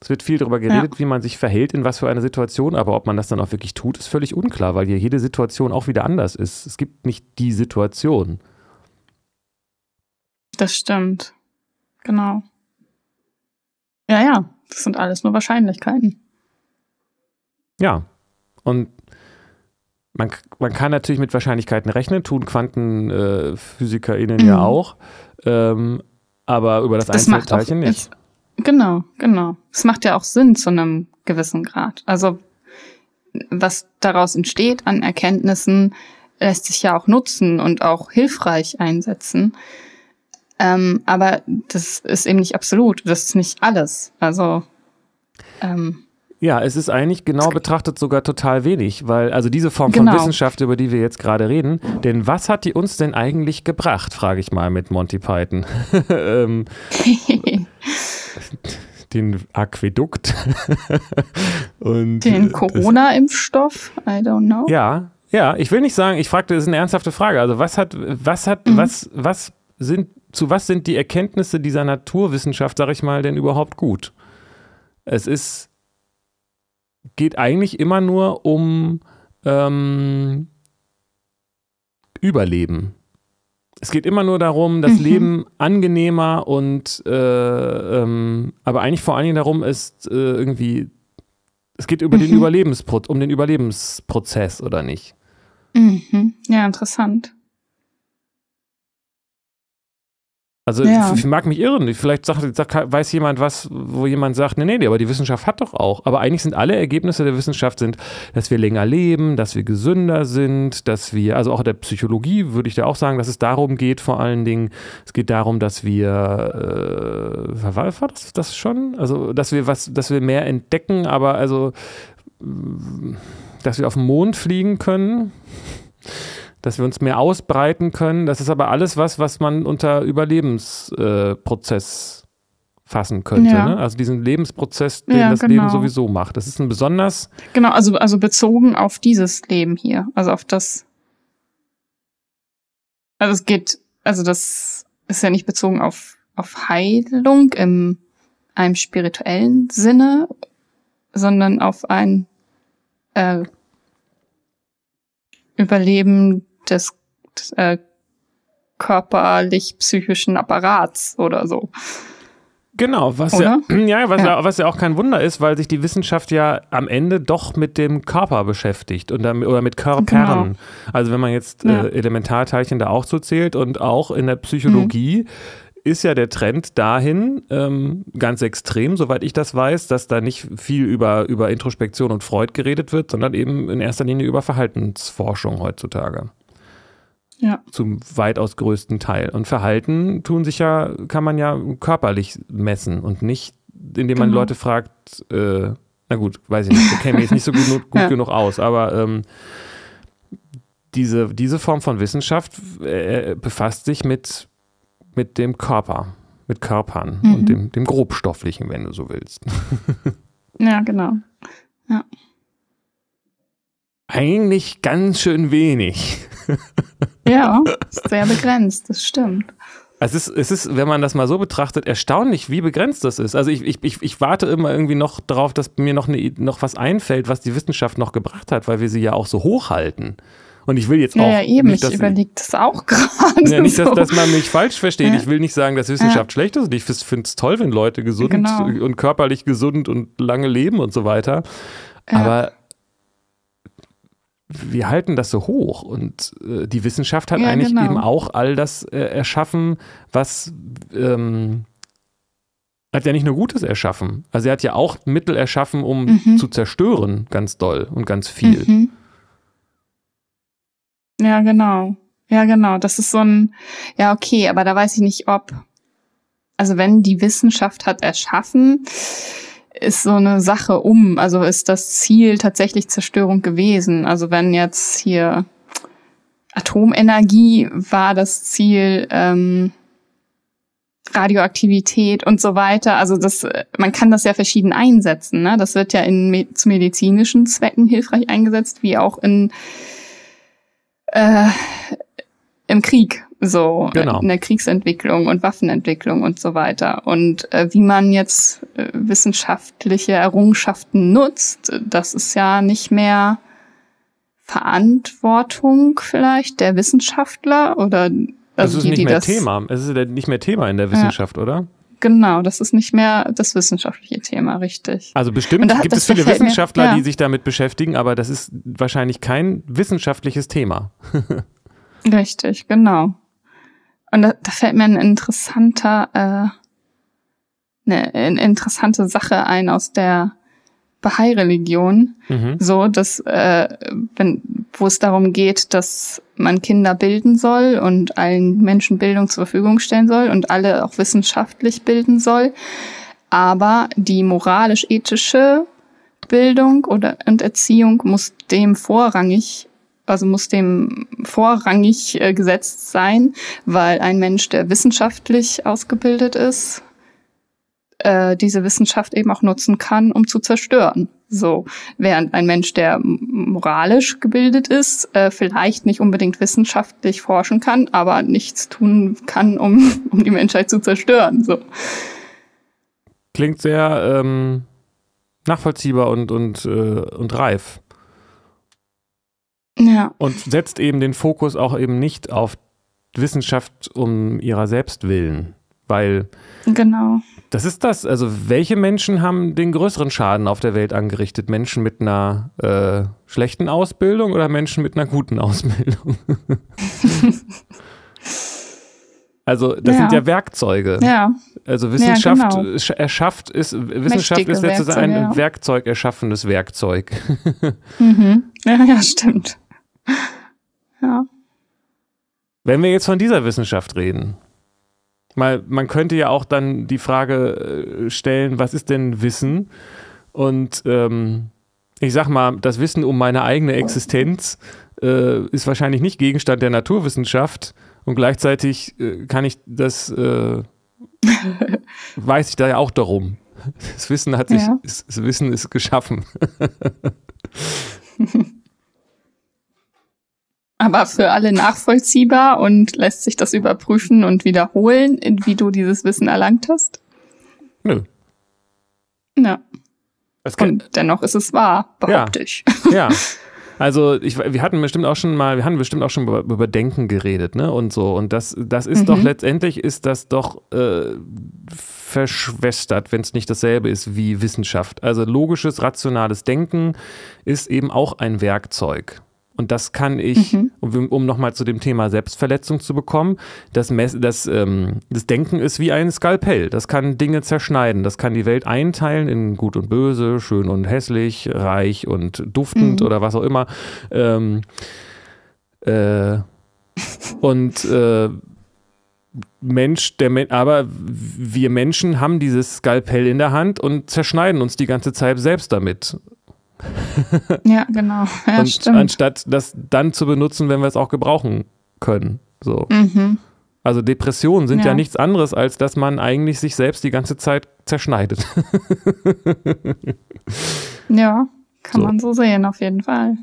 Es wird viel darüber geredet, ja. wie man sich verhält, in was für einer Situation, aber ob man das dann auch wirklich tut, ist völlig unklar, weil hier jede Situation auch wieder anders ist. Es gibt nicht die Situation. Das stimmt. Genau. Ja, ja. das sind alles nur Wahrscheinlichkeiten. Ja. Und man, man kann natürlich mit Wahrscheinlichkeiten rechnen, tun QuantenphysikerInnen äh, ja mhm. auch. Ähm, aber über das, das Einzelteilchen nicht. Genau, genau. Es macht ja auch Sinn zu einem gewissen Grad. Also was daraus entsteht an Erkenntnissen, lässt sich ja auch nutzen und auch hilfreich einsetzen. Ähm, aber das ist eben nicht absolut. Das ist nicht alles. Also ähm, ja, es ist eigentlich genau betrachtet sogar total wenig, weil also diese Form genau. von Wissenschaft, über die wir jetzt gerade reden, denn was hat die uns denn eigentlich gebracht, frage ich mal mit Monty Python. ähm, den Aquädukt und den Corona-Impfstoff, I don't know. Ja, ja, ich will nicht sagen, ich fragte, das ist eine ernsthafte Frage. Also was hat, was hat, mhm. was, was sind, zu was sind die Erkenntnisse dieser Naturwissenschaft, sag ich mal, denn überhaupt gut? Es ist geht eigentlich immer nur um ähm, Überleben. Es geht immer nur darum, das mhm. Leben angenehmer und äh, ähm, aber eigentlich vor allen Dingen darum ist äh, irgendwie, es geht über mhm. den um den Überlebensprozess oder nicht? Mhm. Ja, interessant. Also ja. ich mag mich irren. Vielleicht sagt, sagt, weiß jemand was, wo jemand sagt, nee, nee, aber die Wissenschaft hat doch auch. Aber eigentlich sind alle Ergebnisse der Wissenschaft sind, dass wir länger leben, dass wir gesünder sind, dass wir, also auch der Psychologie würde ich da auch sagen, dass es darum geht vor allen Dingen, es geht darum, dass wir, äh, war, war das, das schon? Also, dass wir was, dass wir mehr entdecken, aber also, dass wir auf den Mond fliegen können dass wir uns mehr ausbreiten können. Das ist aber alles was, was man unter Überlebensprozess äh, fassen könnte. Ja. Ne? Also diesen Lebensprozess, den ja, das genau. Leben sowieso macht. Das ist ein besonders. Genau, also, also bezogen auf dieses Leben hier. Also auf das. Also es geht, also das ist ja nicht bezogen auf, auf Heilung im einem spirituellen Sinne, sondern auf ein äh, Überleben des äh, körperlich-psychischen Apparats oder so. Genau, was ja, ja, was ja. ja, was ja auch kein Wunder ist, weil sich die Wissenschaft ja am Ende doch mit dem Körper beschäftigt und damit, oder mit Körpern. Genau. Also wenn man jetzt ja. äh, Elementarteilchen da auch so zählt und auch in der Psychologie mhm. ist ja der Trend dahin ähm, ganz extrem, soweit ich das weiß, dass da nicht viel über, über Introspektion und Freud geredet wird, sondern eben in erster Linie über Verhaltensforschung heutzutage. Ja. Zum weitaus größten Teil. Und Verhalten tun sich ja, kann man ja körperlich messen und nicht, indem man genau. Leute fragt, äh, na gut, weiß ich nicht, ich kenne mich jetzt nicht so gut, gut ja. genug aus, aber ähm, diese, diese Form von Wissenschaft äh, befasst sich mit, mit dem Körper, mit Körpern mhm. und dem, dem Grobstofflichen, wenn du so willst. ja, genau. Ja. Eigentlich ganz schön wenig. Ja, sehr begrenzt, das stimmt. Es ist, es ist, wenn man das mal so betrachtet, erstaunlich, wie begrenzt das ist. Also ich, ich, ich, warte immer irgendwie noch darauf, dass mir noch, eine, noch was einfällt, was die Wissenschaft noch gebracht hat, weil wir sie ja auch so hochhalten. Und ich will jetzt auch. Ja, eben, nicht, ich überlege das auch gerade. Ja, nicht, dass, so. dass, man mich falsch versteht. Ja. Ich will nicht sagen, dass Wissenschaft ja. schlecht ist. Ich finde es toll, wenn Leute gesund genau. und körperlich gesund und lange leben und so weiter. Aber wir halten das so hoch und äh, die Wissenschaft hat ja, eigentlich genau. eben auch all das äh, erschaffen, was ähm, hat ja nicht nur Gutes erschaffen. Also er hat ja auch Mittel erschaffen, um mhm. zu zerstören, ganz doll und ganz viel. Mhm. Ja, genau. Ja, genau. Das ist so ein, ja, okay, aber da weiß ich nicht, ob, also wenn die Wissenschaft hat erschaffen, ist so eine Sache um. Also ist das Ziel tatsächlich Zerstörung gewesen. Also wenn jetzt hier Atomenergie war das Ziel, ähm, Radioaktivität und so weiter. Also das, man kann das ja verschieden einsetzen. Ne? Das wird ja in zu medizinischen Zwecken hilfreich eingesetzt, wie auch in äh, im Krieg so genau. in der Kriegsentwicklung und Waffenentwicklung und so weiter. Und äh, wie man jetzt äh, wissenschaftliche Errungenschaften nutzt, das ist ja nicht mehr Verantwortung vielleicht der Wissenschaftler oder also es ist die, nicht mehr Thema. Es ist nicht mehr Thema in der Wissenschaft, ja. oder? genau. Das ist nicht mehr das wissenschaftliche Thema, richtig. Also bestimmt da- gibt das es viele gefällt mir, Wissenschaftler, ja. die sich damit beschäftigen, aber das ist wahrscheinlich kein wissenschaftliches Thema. Richtig, genau. Und da, da fällt mir ein interessanter, äh, eine, eine interessante Sache ein aus der Bahai-Religion, Mhm. so dass äh, wenn wo es darum geht, dass man Kinder bilden soll und allen Menschen Bildung zur Verfügung stellen soll und alle auch wissenschaftlich bilden soll, aber die moralisch-ethische Bildung oder und Erziehung muss dem vorrangig also muss dem vorrangig äh, gesetzt sein, weil ein Mensch, der wissenschaftlich ausgebildet ist, äh, diese Wissenschaft eben auch nutzen kann, um zu zerstören. So, während ein Mensch, der moralisch gebildet ist, äh, vielleicht nicht unbedingt wissenschaftlich forschen kann, aber nichts tun kann, um, um die Menschheit zu zerstören. So. Klingt sehr ähm, nachvollziehbar und, und, äh, und reif. Ja, Und setzt eben den Fokus auch eben nicht auf Wissenschaft um ihrer selbst willen. Weil genau. das ist das. Also, welche Menschen haben den größeren Schaden auf der Welt angerichtet? Menschen mit einer äh, schlechten Ausbildung oder Menschen mit einer guten Ausbildung? also, das Ja. sind ja Werkzeuge. Ja, Also Wissenschaft genau. sch- erschafft ist, Wissenschaft Mächtige ist letztendlich ein ja. Werkzeug erschaffenes Werkzeug. mhm. ja, ja, stimmt. Ja. Wenn wir jetzt von dieser Wissenschaft reden, mal, man könnte ja auch dann die Frage äh, stellen, was ist denn Wissen? Und ähm, ich sag mal, das Wissen um meine eigene Existenz äh, ist wahrscheinlich nicht Gegenstand der Naturwissenschaft und gleichzeitig äh, kann ich das, äh, weiß ich da ja auch darum. Das Wissen hat sich, Ja. das Wissen ist geschaffen. Aber für alle nachvollziehbar und lässt sich das überprüfen und wiederholen, wie du dieses Wissen erlangt hast? Nö. Ja. Und dennoch ist es wahr, behaupte ich. Ja. Also ich, wir hatten bestimmt auch schon mal, wir hatten bestimmt auch schon über, über Denken geredet, ne? Und so. Und das, das ist Mhm. doch letztendlich ist das doch äh, verschwestert, wenn es nicht dasselbe ist wie Wissenschaft. Also logisches, rationales Denken ist eben auch ein Werkzeug. Und das kann ich, Mhm. um, um nochmal zu dem Thema Selbstverletzung zu bekommen, das, Mess, das, ähm, das Denken ist wie ein Skalpell. Das kann Dinge zerschneiden. Das kann die Welt einteilen in gut und böse, schön und hässlich, reich und duftend Mhm. oder was auch immer. Ähm, äh, und äh, Mensch, der Men aber wir Menschen haben dieses Skalpell in der Hand und zerschneiden uns die ganze Zeit selbst damit. Ja, genau. Ja, und stimmt. anstatt das dann zu benutzen, wenn wir es auch gebrauchen können. So. Mhm. Also Depressionen sind ja. Ja. nichts anderes, als dass man eigentlich sich selbst die ganze Zeit zerschneidet. Ja, kann So. man so sehen, auf jeden Fall.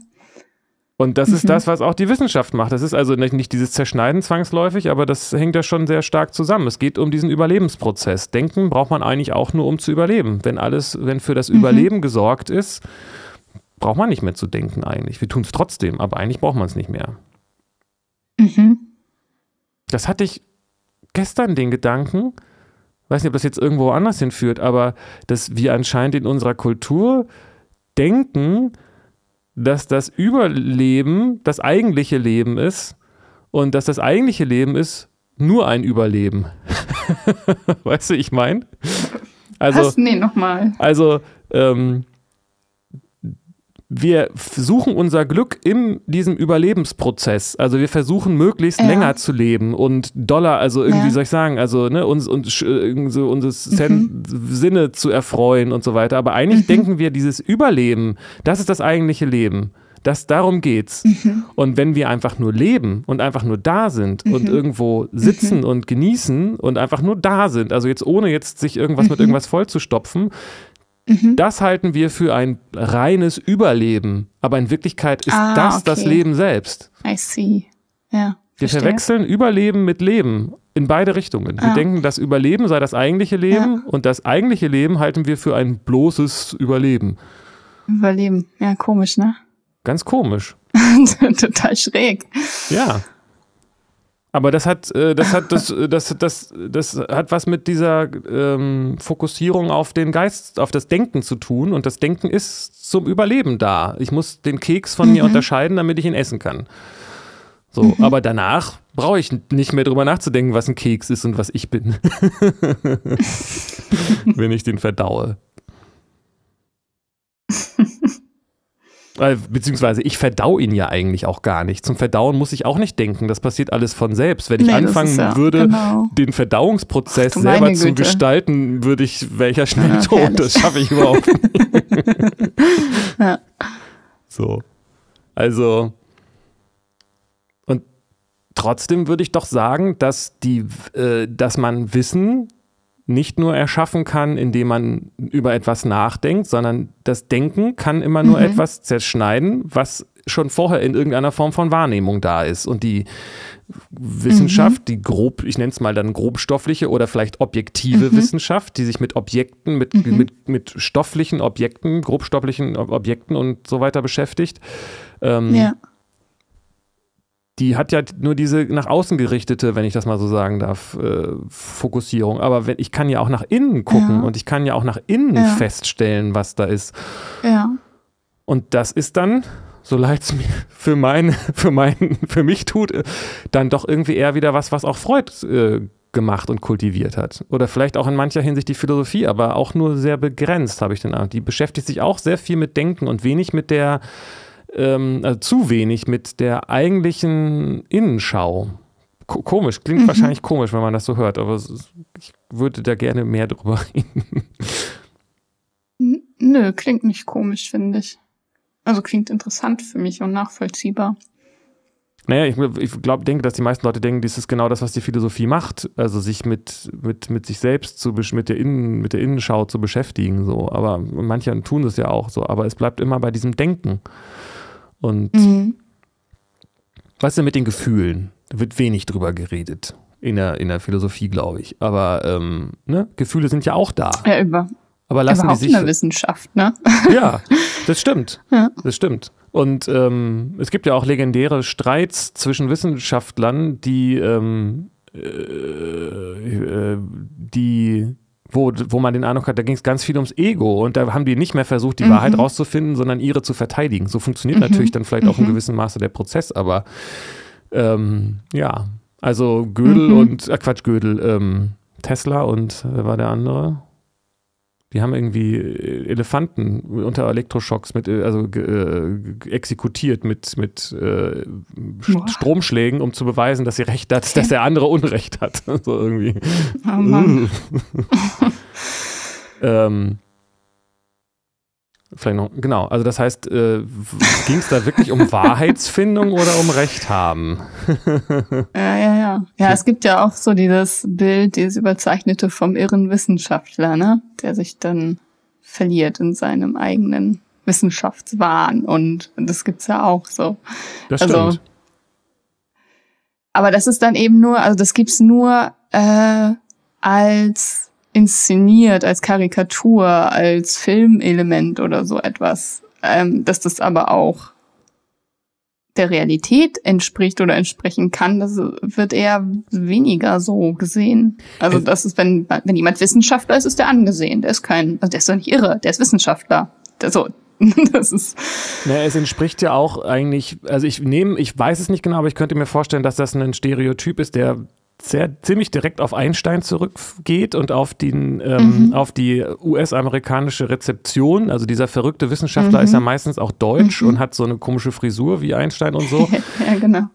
Und das ist Mhm. das, was auch die Wissenschaft macht. Das ist also nicht, nicht dieses Zerschneiden zwangsläufig, aber das hängt ja schon sehr stark zusammen. Es geht um diesen Überlebensprozess. Denken braucht man eigentlich auch nur, um zu überleben. Wenn alles, wenn für das Mhm. Überleben gesorgt ist, braucht man nicht mehr zu denken eigentlich. Wir tun es trotzdem, aber eigentlich braucht man es nicht mehr. Mhm. Das hatte ich gestern den Gedanken, weiß nicht, ob das jetzt irgendwo anders hinführt, aber dass wir anscheinend in unserer Kultur denken, dass das Überleben das eigentliche Leben ist und dass das eigentliche Leben ist nur ein Überleben. weißt du, ich meine? Also? Nee, nochmal. also ähm, wir suchen unser Glück in diesem Überlebensprozess. Also wir versuchen möglichst Ja. länger zu leben und Dollar, also irgendwie Ja. Mhm. soll ich sagen, also ne, uns, uns so unsere Sen Sinne zu erfreuen und so weiter. Aber eigentlich Mhm. denken wir, dieses Überleben, das ist das eigentliche Leben. Das, darum geht's. Mhm. Und wenn wir einfach nur leben und einfach nur da sind und Mhm. irgendwo sitzen und genießen und einfach nur da sind, also jetzt ohne jetzt sich irgendwas mit Mhm. irgendwas vollzustopfen, Mhm. das halten wir für ein reines Überleben. Aber in Wirklichkeit ist Ah, das das okay. Leben selbst. I see. Ja. Wir verstehe. verwechseln Überleben mit Leben in beide Richtungen. Wir Ah. denken, das Überleben sei das eigentliche Leben und das eigentliche Leben halten wir für ein bloßes Überleben. Überleben. Ja, komisch, ne? Ganz komisch. Total schräg. Ja. Aber das hat, äh, das hat, das, das, das, das hat was mit dieser ähm, Fokussierung auf den Geist, auf das Denken zu tun. Und das Denken ist zum Überleben da. Ich muss den Keks von mhm. mir unterscheiden, damit ich ihn essen kann. So, mhm. aber danach brauche ich nicht mehr drüber nachzudenken, was ein Keks ist und was ich bin. Wenn ich den verdaue. Beziehungsweise ich verdau ihn ja eigentlich auch gar nicht. Zum Verdauen muss ich auch nicht denken. Das passiert alles von selbst. Wenn ich nee, anfangen ja, würde, genau. den Verdauungsprozess Ach, selber zu gestalten, würde ich, welcher schnell ja, tot. Das schaffe ich überhaupt nicht. ja. So. Also. Und trotzdem würde ich doch sagen, dass die, äh, dass man Wissen nicht nur erschaffen kann, indem man über etwas nachdenkt, sondern das Denken kann immer nur mhm. etwas zerschneiden, was schon vorher in irgendeiner Form von Wahrnehmung da ist. Und die Wissenschaft, mhm. die grob, ich nenne es mal dann grobstoffliche oder vielleicht objektive mhm. Wissenschaft, die sich mit Objekten, mit, mhm. mit, mit stofflichen Objekten, grobstofflichen Objekten und so weiter beschäftigt. Ähm, ja die hat ja nur diese nach außen gerichtete, wenn ich das mal so sagen darf, äh, Fokussierung. Aber wenn, ich kann ja auch nach innen gucken ja. und ich kann ja auch nach innen ja. feststellen, was da ist. Ja. Und das ist dann, so leid es mir für, mein, für, mein, für mich tut, äh, dann doch irgendwie eher wieder was, was auch Freud äh, gemacht und kultiviert hat. Oder vielleicht auch in mancher Hinsicht die Philosophie, aber auch nur sehr begrenzt, habe ich den Eindruck. Die beschäftigt sich auch sehr viel mit Denken und wenig mit der ähm, also zu wenig mit der eigentlichen Innenschau. Ko komisch, klingt mhm. wahrscheinlich komisch, wenn man das so hört, aber ich würde da gerne mehr drüber reden. Nö, klingt nicht komisch, finde ich. Also klingt interessant für mich und nachvollziehbar. Naja, ich, ich glaube, denke, dass die meisten Leute denken, das ist genau das, was die Philosophie macht. Also sich mit, mit, mit sich selbst zu mit der, Innen, mit der Innenschau zu beschäftigen. So. Aber manche tun das ja auch so. Aber es bleibt immer bei diesem Denken. Und mhm. was ist denn mit den Gefühlen? Da wird wenig drüber geredet in der, in der Philosophie, glaube ich. Aber ähm, ne? Gefühle sind ja auch da. Ja, über. Aber lassen die sich. in der Wissenschaft, ne? Ja, das stimmt. Ja. Das stimmt. Und ähm, es gibt ja auch legendäre Streits zwischen Wissenschaftlern, die, ähm, äh, äh, die wo, wo man den Eindruck hat, da ging es ganz viel ums Ego und da haben die nicht mehr versucht, die mhm. Wahrheit rauszufinden, sondern ihre zu verteidigen. So funktioniert mhm. natürlich dann vielleicht auch in mhm. gewissem Maße der Prozess, aber ähm, ja, also Gödel mhm. und, äh, Quatsch, Gödel, ähm, Tesla und äh, war der andere? Die haben irgendwie äh, Elefanten unter Elektroschocks mit, äh, also äh, exekutiert mit, mit äh, Stromschlägen, um zu beweisen, dass sie recht hat, okay. dass der andere Unrecht hat. so irgendwie. Oh Mann. ähm, Vielleicht noch, genau. Also das heißt, äh, ging es da wirklich um Wahrheitsfindung oder um Recht haben? ja, ja, ja. Ja, es gibt ja auch so dieses Bild, dieses überzeichnete vom irren Wissenschaftler, ne? Der sich dann verliert in seinem eigenen Wissenschaftswahn und das gibt's ja auch so. Das also, stimmt. Aber das ist dann eben nur, also das gibt's nur äh, als inszeniert, als Karikatur, als Filmelement oder so etwas, ähm, dass das aber auch der Realität entspricht oder entsprechen kann, das wird eher weniger so gesehen. Also das ist, wenn, wenn jemand Wissenschaftler ist, ist der angesehen. Der ist kein, also der ist doch nicht irre, der ist Wissenschaftler. Der, so, das ist. Naja, es entspricht ja auch eigentlich, also ich nehme, ich weiß es nicht genau, aber ich könnte mir vorstellen, dass das ein Stereotyp ist, der sehr ziemlich direkt auf Einstein zurückgeht und auf, den, ähm, mhm. auf die US-amerikanische Rezeption. Also dieser verrückte Wissenschaftler mhm. ist ja meistens auch deutsch mhm. und hat so eine komische Frisur wie Einstein und so. ja, genau.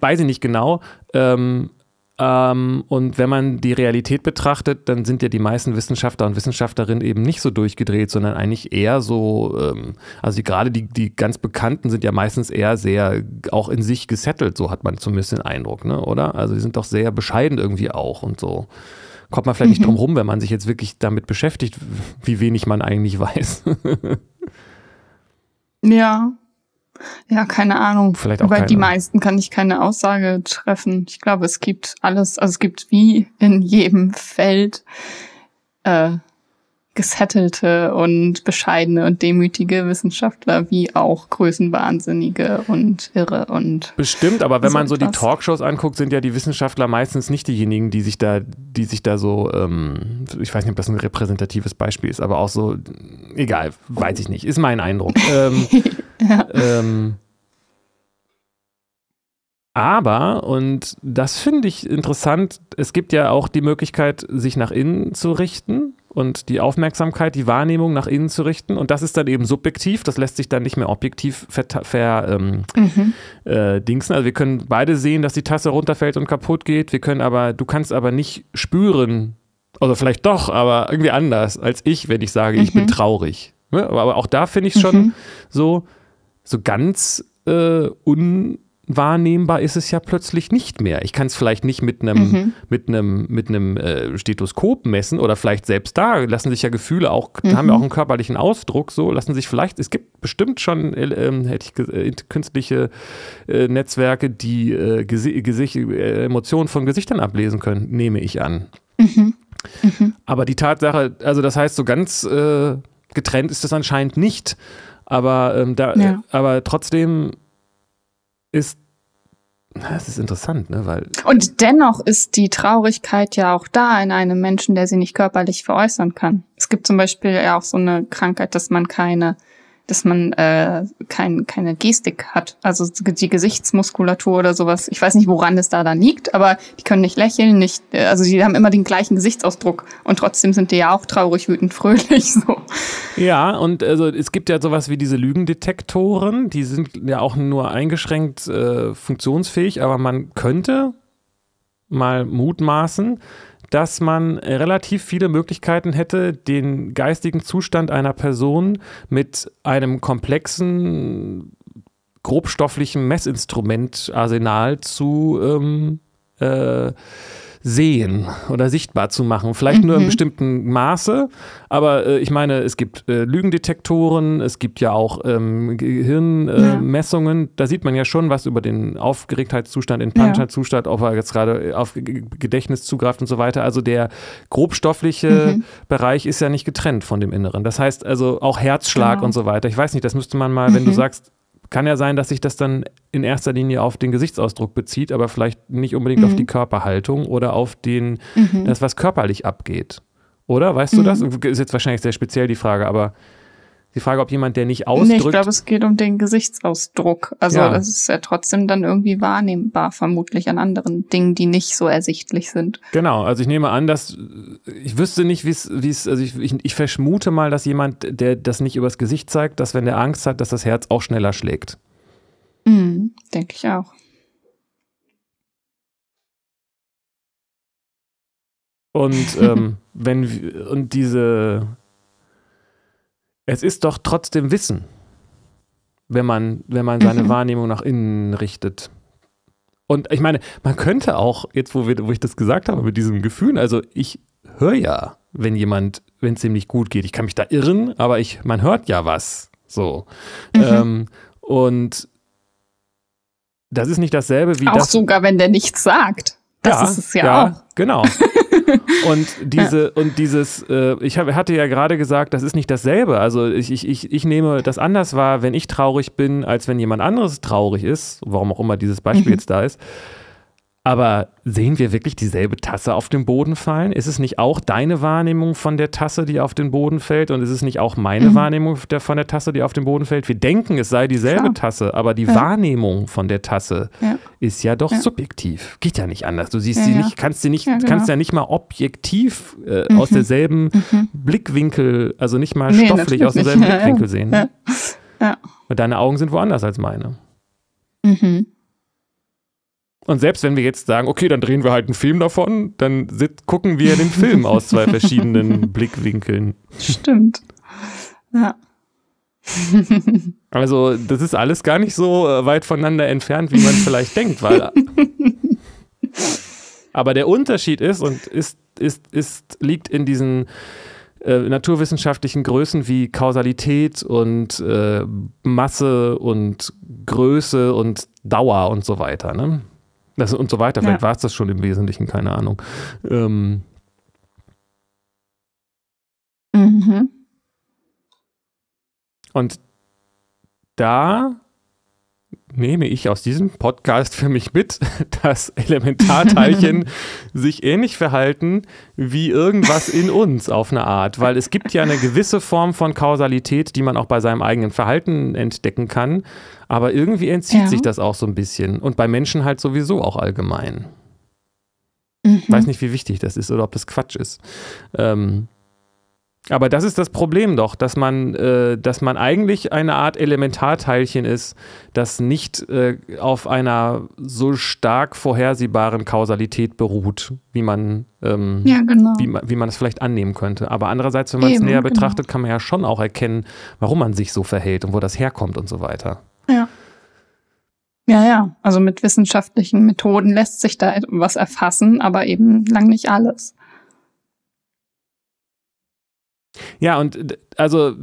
Weiß ich nicht genau. Ähm, ähm, und wenn man die Realität betrachtet, dann sind ja die meisten Wissenschaftler und Wissenschaftlerinnen eben nicht so durchgedreht, sondern eigentlich eher so, ähm, also gerade die, die ganz Bekannten sind ja meistens eher sehr auch in sich gesettelt, so hat man zumindest den Eindruck, ne? oder? Also die sind doch sehr bescheiden irgendwie auch und so. Kommt man vielleicht mhm. nicht drum rum, wenn man sich jetzt wirklich damit beschäftigt, wie wenig man eigentlich weiß. ja, ja, keine Ahnung. Vielleicht auch Über keine. die meisten kann ich keine Aussage treffen. Ich glaube, es gibt alles, also es gibt wie in jedem Feld äh, gesettelte und bescheidene und demütige Wissenschaftler wie auch Größenwahnsinnige und irre und bestimmt, aber wenn so man so die Talkshows anguckt, sind ja die Wissenschaftler meistens nicht diejenigen, die sich da, die sich da so, ähm, ich weiß nicht, ob das ein repräsentatives Beispiel ist, aber auch so, egal, weiß ich nicht, ist mein Eindruck. ähm, ja. ähm, aber, und das finde ich interessant, es gibt ja auch die Möglichkeit, sich nach innen zu richten und die Aufmerksamkeit, die Wahrnehmung nach innen zu richten. Und das ist dann eben subjektiv, das lässt sich dann nicht mehr objektiv ver, ver ähm, mhm. äh, dingsen. Also wir können beide sehen, dass die Tasse runterfällt und kaputt geht. Wir können aber, du kannst aber nicht spüren, oder vielleicht doch, aber irgendwie anders als ich, wenn ich sage, mhm. ich bin mhm. traurig. Ne? Aber auch da finde ich es schon mhm. so, so ganz äh, un wahrnehmbar ist es ja plötzlich nicht mehr. Ich kann es vielleicht nicht mit einem mhm. mit einem mit einem äh, Stethoskop messen oder vielleicht selbst da lassen sich ja Gefühle auch mhm. haben ja auch einen körperlichen Ausdruck so lassen sich vielleicht es gibt bestimmt schon äh, ähm, hätte ich äh, künstliche äh, Netzwerke die äh, Gesi Gesicht, äh, Emotionen von Gesichtern ablesen können nehme ich an. Mhm. mhm. Aber die Tatsache also das heißt so ganz getrennt ist das anscheinend nicht. Aber ähm, da ja. aber trotzdem ist das ist interessant, ne? Weil und dennoch ist die Traurigkeit ja auch da in einem Menschen, der sie nicht körperlich veräußern kann. Es gibt zum Beispiel ja auch so eine Krankheit, dass man keine dass man äh, kein, keine Gestik hat. Also die Gesichtsmuskulatur oder sowas. Ich weiß nicht, woran es da dann liegt, aber die können nicht lächeln, nicht, äh, also die haben immer den gleichen Gesichtsausdruck und trotzdem sind die ja auch traurig, wütend, fröhlich. So. Ja, und also es gibt ja sowas wie diese Lügendetektoren, die sind ja auch nur eingeschränkt äh, funktionsfähig, aber man könnte mal mutmaßen, dass man relativ viele Möglichkeiten hätte, den geistigen Zustand einer Person mit einem komplexen, grobstofflichen Messinstrumentarsenal zu ähm, äh, sehen oder sichtbar zu machen. Vielleicht mhm. nur im bestimmten Maße, aber äh, ich meine, es gibt äh, Lügendetektoren, es gibt ja auch ähm, Gehirnmessungen. Ja. Da sieht man ja schon was über den Aufgeregtheitszustand, den Panikzustand, ja. ob er jetzt gerade auf Gedächtnis zugreift und so weiter. Also der grobstoffliche mhm. Bereich ist ja nicht getrennt von dem Inneren. Das heißt also auch Herzschlag genau. und so weiter. Ich weiß nicht, das müsste man mal, mhm. wenn du mhm. sagst, kann ja sein, dass sich das dann in erster Linie auf den Gesichtsausdruck bezieht, aber vielleicht nicht unbedingt mhm. auf die Körperhaltung oder auf den, mhm. das, was körperlich abgeht. Oder? Weißt mhm. du das? Ist jetzt wahrscheinlich sehr speziell die Frage, aber die Frage, ob jemand, der nicht ausdrückt. Nee, ich glaube, es geht um den Gesichtsausdruck. Also ja. das ist ja trotzdem dann irgendwie wahrnehmbar, vermutlich an anderen Dingen, die nicht so ersichtlich sind. Genau, also ich nehme an, dass ich wüsste nicht, wie es, wie es, also ich, ich, ich verschmute mal, dass jemand, der das nicht übers Gesicht zeigt, dass wenn der Angst hat, dass das Herz auch schneller schlägt. Mhm, denke ich auch. Und ähm, wenn und diese es ist doch trotzdem Wissen, wenn man, wenn man seine mhm. Wahrnehmung nach innen richtet. Und ich meine, man könnte auch, jetzt wo, wir, wo ich das gesagt habe, mit diesem Gefühl, also ich höre ja, wenn jemand, wenn es ihm nicht gut geht. Ich kann mich da irren, aber ich, man hört ja was. So. Mhm. Ähm, und das ist nicht dasselbe wie auch das. Sogar, wenn der nichts sagt. Das ja, ist es ja, ja auch. Genau. und diese ja. und dieses, äh, ich hab, hatte ja gerade gesagt, das ist nicht dasselbe. Also ich, ich, ich, ich nehme das anders wahr, wenn ich traurig bin, als wenn jemand anderes traurig ist, warum auch immer dieses Beispiel mhm. jetzt da ist. Aber sehen wir wirklich dieselbe Tasse auf den Boden fallen? Ist es nicht auch deine Wahrnehmung von der Tasse, die auf den Boden fällt? Und ist es nicht auch meine mhm. Wahrnehmung der, von der Tasse, die auf den Boden fällt? Wir denken, es sei dieselbe Klar. Tasse, aber die ja. Wahrnehmung von der Tasse ja. ist ja doch ja. subjektiv. Geht ja nicht anders. Du siehst sie nicht, kannst sie nicht, genau. kannst ja nicht mal objektiv äh, mhm. aus derselben mhm. Blickwinkel, also nicht mal nee, stofflich aus demselben Blickwinkel sehen. Ja. Und deine Augen sind woanders als meine. Mhm. Und selbst wenn wir jetzt sagen, okay, dann drehen wir halt einen Film davon, dann sit, gucken wir den Film aus zwei verschiedenen Blickwinkeln. Stimmt. Ja. Also, das ist alles gar nicht so äh, weit voneinander entfernt, wie man vielleicht denkt, weil. Aber der Unterschied ist und ist, ist, ist, liegt in diesen äh, naturwissenschaftlichen Größen wie Kausalität und äh, Masse und Größe und Dauer und so weiter. Ne? Das und so weiter. Vielleicht ja. war es das schon im Wesentlichen, keine Ahnung. Ähm, Mhm. Und da nehme ich aus diesem Podcast für mich mit, dass Elementarteilchen sich ähnlich verhalten wie irgendwas in uns auf eine Art, weil es gibt ja eine gewisse Form von Kausalität, die man auch bei seinem eigenen Verhalten entdecken kann, aber irgendwie entzieht ja. sich das auch so ein bisschen und bei Menschen halt sowieso auch allgemein. Mhm. Ich weiß nicht, wie wichtig das ist oder ob das Quatsch ist. Ähm, aber das ist das Problem doch, dass man, äh, dass man eigentlich eine Art Elementarteilchen ist, das nicht äh, auf einer so stark vorhersehbaren Kausalität beruht, wie man, ähm, ja, genau. wie, wie man es vielleicht annehmen könnte. Aber andererseits, wenn man es näher genau. betrachtet, kann man ja schon auch erkennen, warum man sich so verhält und wo das herkommt und so weiter. Ja. Ja, ja. Also mit wissenschaftlichen Methoden lässt sich da was erfassen, aber eben lang nicht alles. Ja, und also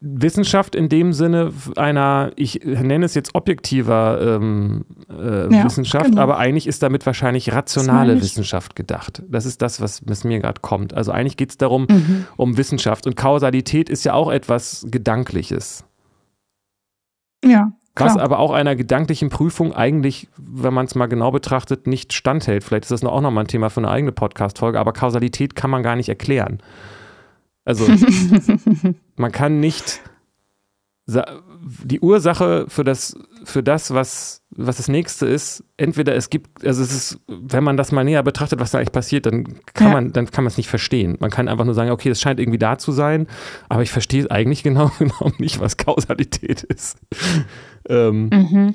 Wissenschaft in dem Sinne einer, ich nenne es jetzt objektiver ähm, äh, ja, Wissenschaft, genau. aber eigentlich ist damit wahrscheinlich rationale Wissenschaft gedacht. Das ist das, was, was mir gerade kommt. Also eigentlich geht es darum, mhm. um Wissenschaft. Und Kausalität ist ja auch etwas Gedankliches. Ja. Klar. Was aber auch einer gedanklichen Prüfung eigentlich, wenn man es mal genau betrachtet, nicht standhält. Vielleicht ist das auch nochmal ein Thema für eine eigene Podcast-Folge, aber Kausalität kann man gar nicht erklären. Also man kann nicht die Ursache für das, für das, was, was das nächste ist, entweder es gibt, also es ist, wenn man das mal näher betrachtet, was da eigentlich passiert, dann kann ja. man, dann kann man es nicht verstehen. Man kann einfach nur sagen, okay, es scheint irgendwie da zu sein, aber ich verstehe eigentlich genau genommen nicht, was Kausalität ist. ähm, mhm.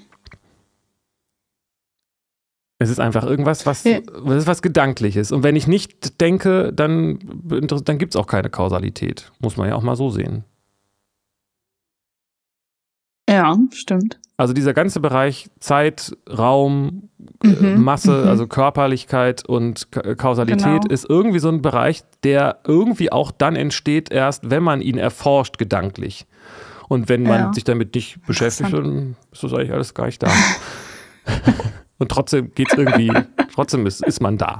Es ist einfach irgendwas, was, ja. was, was Gedankliches. Und wenn ich nicht denke, dann, dann gibt es auch keine Kausalität. Muss man ja auch mal so sehen. Ja, stimmt. Also dieser ganze Bereich Zeit, Raum, äh, mhm, Masse, mhm. also Körperlichkeit und Kausalität genau. ist irgendwie so ein Bereich, der irgendwie auch dann entsteht, erst wenn man ihn erforscht gedanklich. Und wenn man ja. sich damit nicht beschäftigt, dann ist das eigentlich alles gar nicht da. Und trotzdem geht es irgendwie, trotzdem ist, ist man da.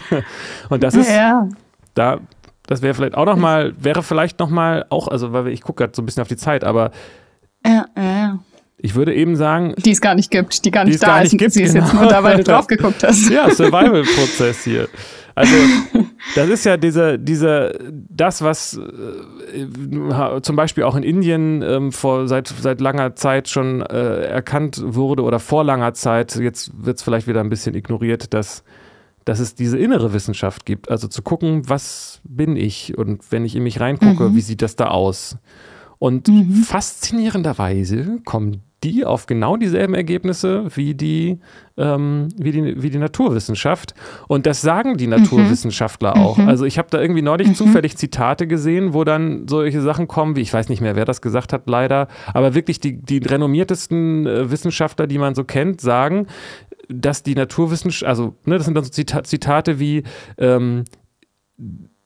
Und das ist, ja. da, das wäre vielleicht auch nochmal, wäre vielleicht nochmal auch, also weil ich gucke gerade so ein bisschen auf die Zeit, aber ja, ja. ich würde eben sagen. Die es gar nicht gibt, die gar nicht da gar ist. Nicht gibt, Sie ist genau. jetzt nur da, weil du drauf geguckt hast. Ja, Survival-Prozess hier. Also, das ist ja diese, diese, das, was äh, zum Beispiel auch in Indien ähm, vor, seit, seit langer Zeit schon äh, erkannt wurde oder vor langer Zeit, jetzt wird es vielleicht wieder ein bisschen ignoriert, dass, dass es diese innere Wissenschaft gibt. Also zu gucken, was bin ich und wenn ich in mich reingucke, mhm. wie sieht das da aus? Und mhm. faszinierenderweise kommen die auf genau dieselben Ergebnisse wie die, ähm, wie die, wie die Naturwissenschaft. Und das sagen die Naturwissenschaftler mhm. auch. Also ich habe da irgendwie neulich mhm. zufällig Zitate gesehen, wo dann solche Sachen kommen, wie ich weiß nicht mehr, wer das gesagt hat, leider, aber wirklich die, die renommiertesten äh, Wissenschaftler, die man so kennt, sagen, dass die Naturwissenschaft, also ne, das sind dann so Zitate wie ähm,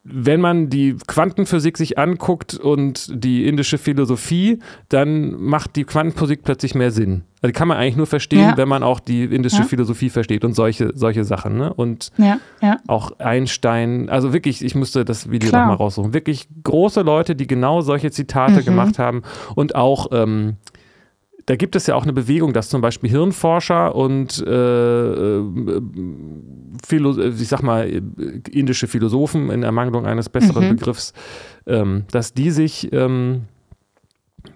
wenn man die Quantenphysik sich anguckt und die indische Philosophie, dann macht die Quantenphysik plötzlich mehr Sinn. Also die kann man eigentlich nur verstehen, ja. wenn man auch die indische ja. Philosophie versteht und solche, solche Sachen. Ne? Und ja, auch Einstein, also wirklich, ich musste das Video nochmal raussuchen. Wirklich große Leute, die genau solche Zitate mhm. gemacht haben und auch ähm, da gibt es ja auch eine Bewegung, dass zum Beispiel Hirnforscher und äh, äh Philo ich sag mal, indische Philosophen in Ermangelung eines besseren mhm. Begriffs, ähm, dass die sich ähm,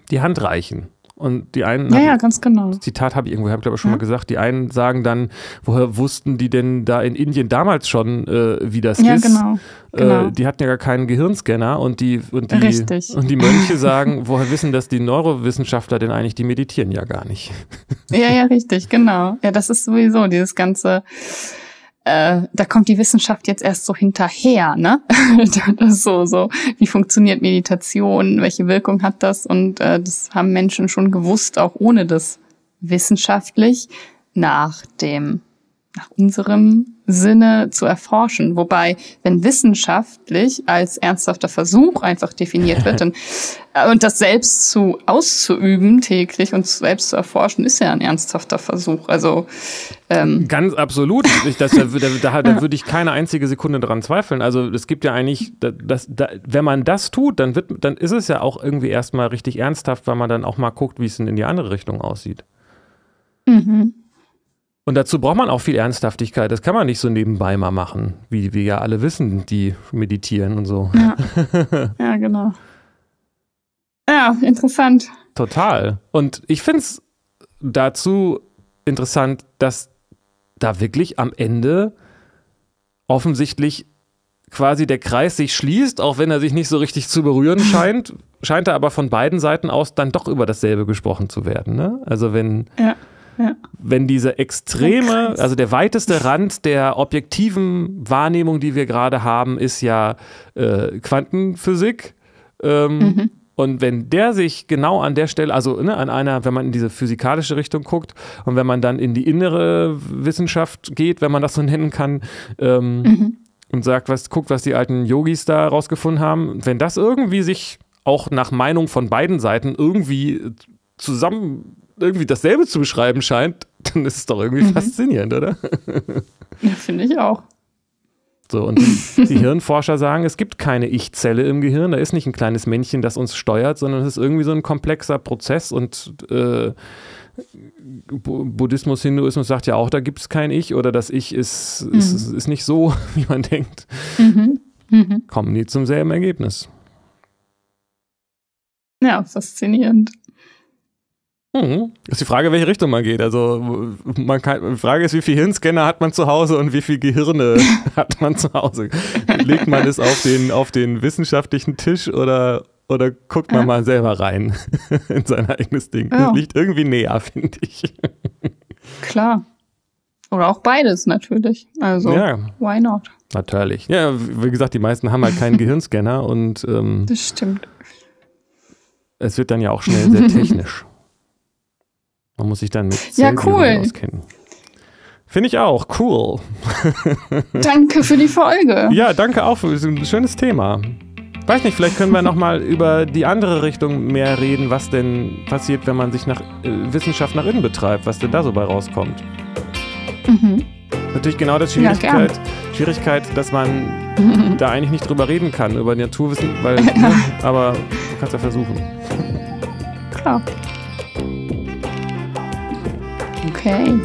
die Hand reichen und die einen, ja, ja, ganz genau. Zitat habe ich irgendwo, habe ich glaube ich schon ja. mal gesagt, die einen sagen dann, woher wussten die denn da in Indien damals schon, äh, wie das ja, ist? Genau, genau. Äh, die hatten ja gar keinen Gehirnscanner und die, und die, Richtig. und die Mönche sagen, woher wissen das die Neurowissenschaftler denn eigentlich, die meditieren ja gar nicht. Ja, ja, richtig, genau. Ja, das ist sowieso dieses ganze äh, da kommt die Wissenschaft jetzt erst so hinterher, ne? das so, so, wie funktioniert Meditation, welche Wirkung hat das? Und äh, das haben Menschen schon gewusst, auch ohne das wissenschaftlich, nach dem nach unserem Sinne zu erforschen. Wobei, wenn wissenschaftlich als ernsthafter Versuch einfach definiert wird, dann, äh, und das selbst zu auszuüben täglich und selbst zu erforschen, ist ja ein ernsthafter Versuch. Also ähm, ganz absolut. Ich, das, da, da, da würde ich keine einzige Sekunde daran zweifeln. Also es gibt ja eigentlich, das, da, wenn man das tut, dann wird, dann ist es ja auch irgendwie erstmal richtig ernsthaft, weil man dann auch mal guckt, wie es in die andere Richtung aussieht. Mhm. Und dazu braucht man auch viel Ernsthaftigkeit. Das kann man nicht so nebenbei mal machen, wie wir ja alle wissen, die meditieren und so. Ja, ja genau. Ja, interessant. Total. Und ich finde es dazu interessant, dass da wirklich am Ende offensichtlich quasi der Kreis sich schließt, auch wenn er sich nicht so richtig zu berühren scheint, scheint er aber von beiden Seiten aus dann doch über dasselbe gesprochen zu werden. Ne? Also wenn. Ja wenn diese extreme, also der weiteste Rand der objektiven Wahrnehmung, die wir gerade haben, ist ja äh, Quantenphysik. Ähm, mhm. Und wenn der sich genau an der Stelle, also ne, an einer, wenn man in diese physikalische Richtung guckt und wenn man dann in die innere Wissenschaft geht, wenn man das so nennen kann, ähm, mhm. und sagt, was, guckt, was die alten Yogis da rausgefunden haben, wenn das irgendwie sich auch nach Meinung von beiden Seiten irgendwie zusammen irgendwie dasselbe zu beschreiben scheint, dann ist es doch irgendwie mhm. faszinierend, oder? Ja, finde ich auch. So, und die, Hirnforscher sagen, es gibt keine Ich-Zelle im Gehirn, da ist nicht ein kleines Männchen, das uns steuert, sondern es ist irgendwie so ein komplexer Prozess und äh, Buddhismus, Hinduismus sagt ja auch, da gibt es kein Ich oder das Ich ist, mhm. ist, ist, nicht so, wie man denkt. Mhm. Mhm. Kommen die zum selben Ergebnis. Ja, faszinierend. Mhm. Ist die Frage, welche Richtung man geht. Also man kann, die Frage ist, wie viele Hirnscanner hat man zu Hause und wie viele Gehirne hat man zu Hause? Legt man es auf den, auf den wissenschaftlichen Tisch oder, oder guckt man ja. mal selber rein in sein eigenes Ding? Ja. Liegt irgendwie näher, finde ich. Klar. Oder auch beides natürlich. Also, ja. why not? Natürlich. Ja, wie gesagt, die meisten haben halt keinen Gehirnscanner und ähm, das stimmt. Es wird dann ja auch schnell sehr technisch. Man muss sich dann mit ja, cool. auskennen. Finde ich auch. Cool. danke für die Folge. Ja, danke auch. Für, ein schönes Thema. Weiß nicht, vielleicht können wir nochmal über die andere Richtung mehr reden, was denn passiert, wenn man sich nach äh, Wissenschaft nach innen betreibt, was denn da so bei rauskommt. Mhm. Natürlich genau das Schwierigkeit, ja, Schwierigkeit, dass man mhm. da eigentlich nicht drüber reden kann, über Naturwissen, weil, ne, aber du kannst ja versuchen. Klar. Okay.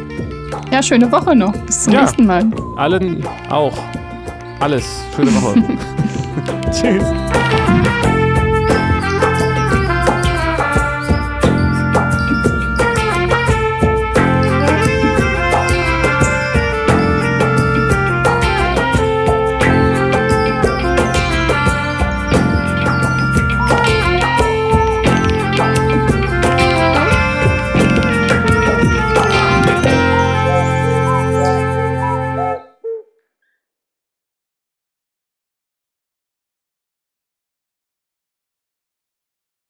Ja, schöne Woche noch. Bis zum ja, nächsten Mal. Allen auch. Alles. Schöne Woche. Tschüss.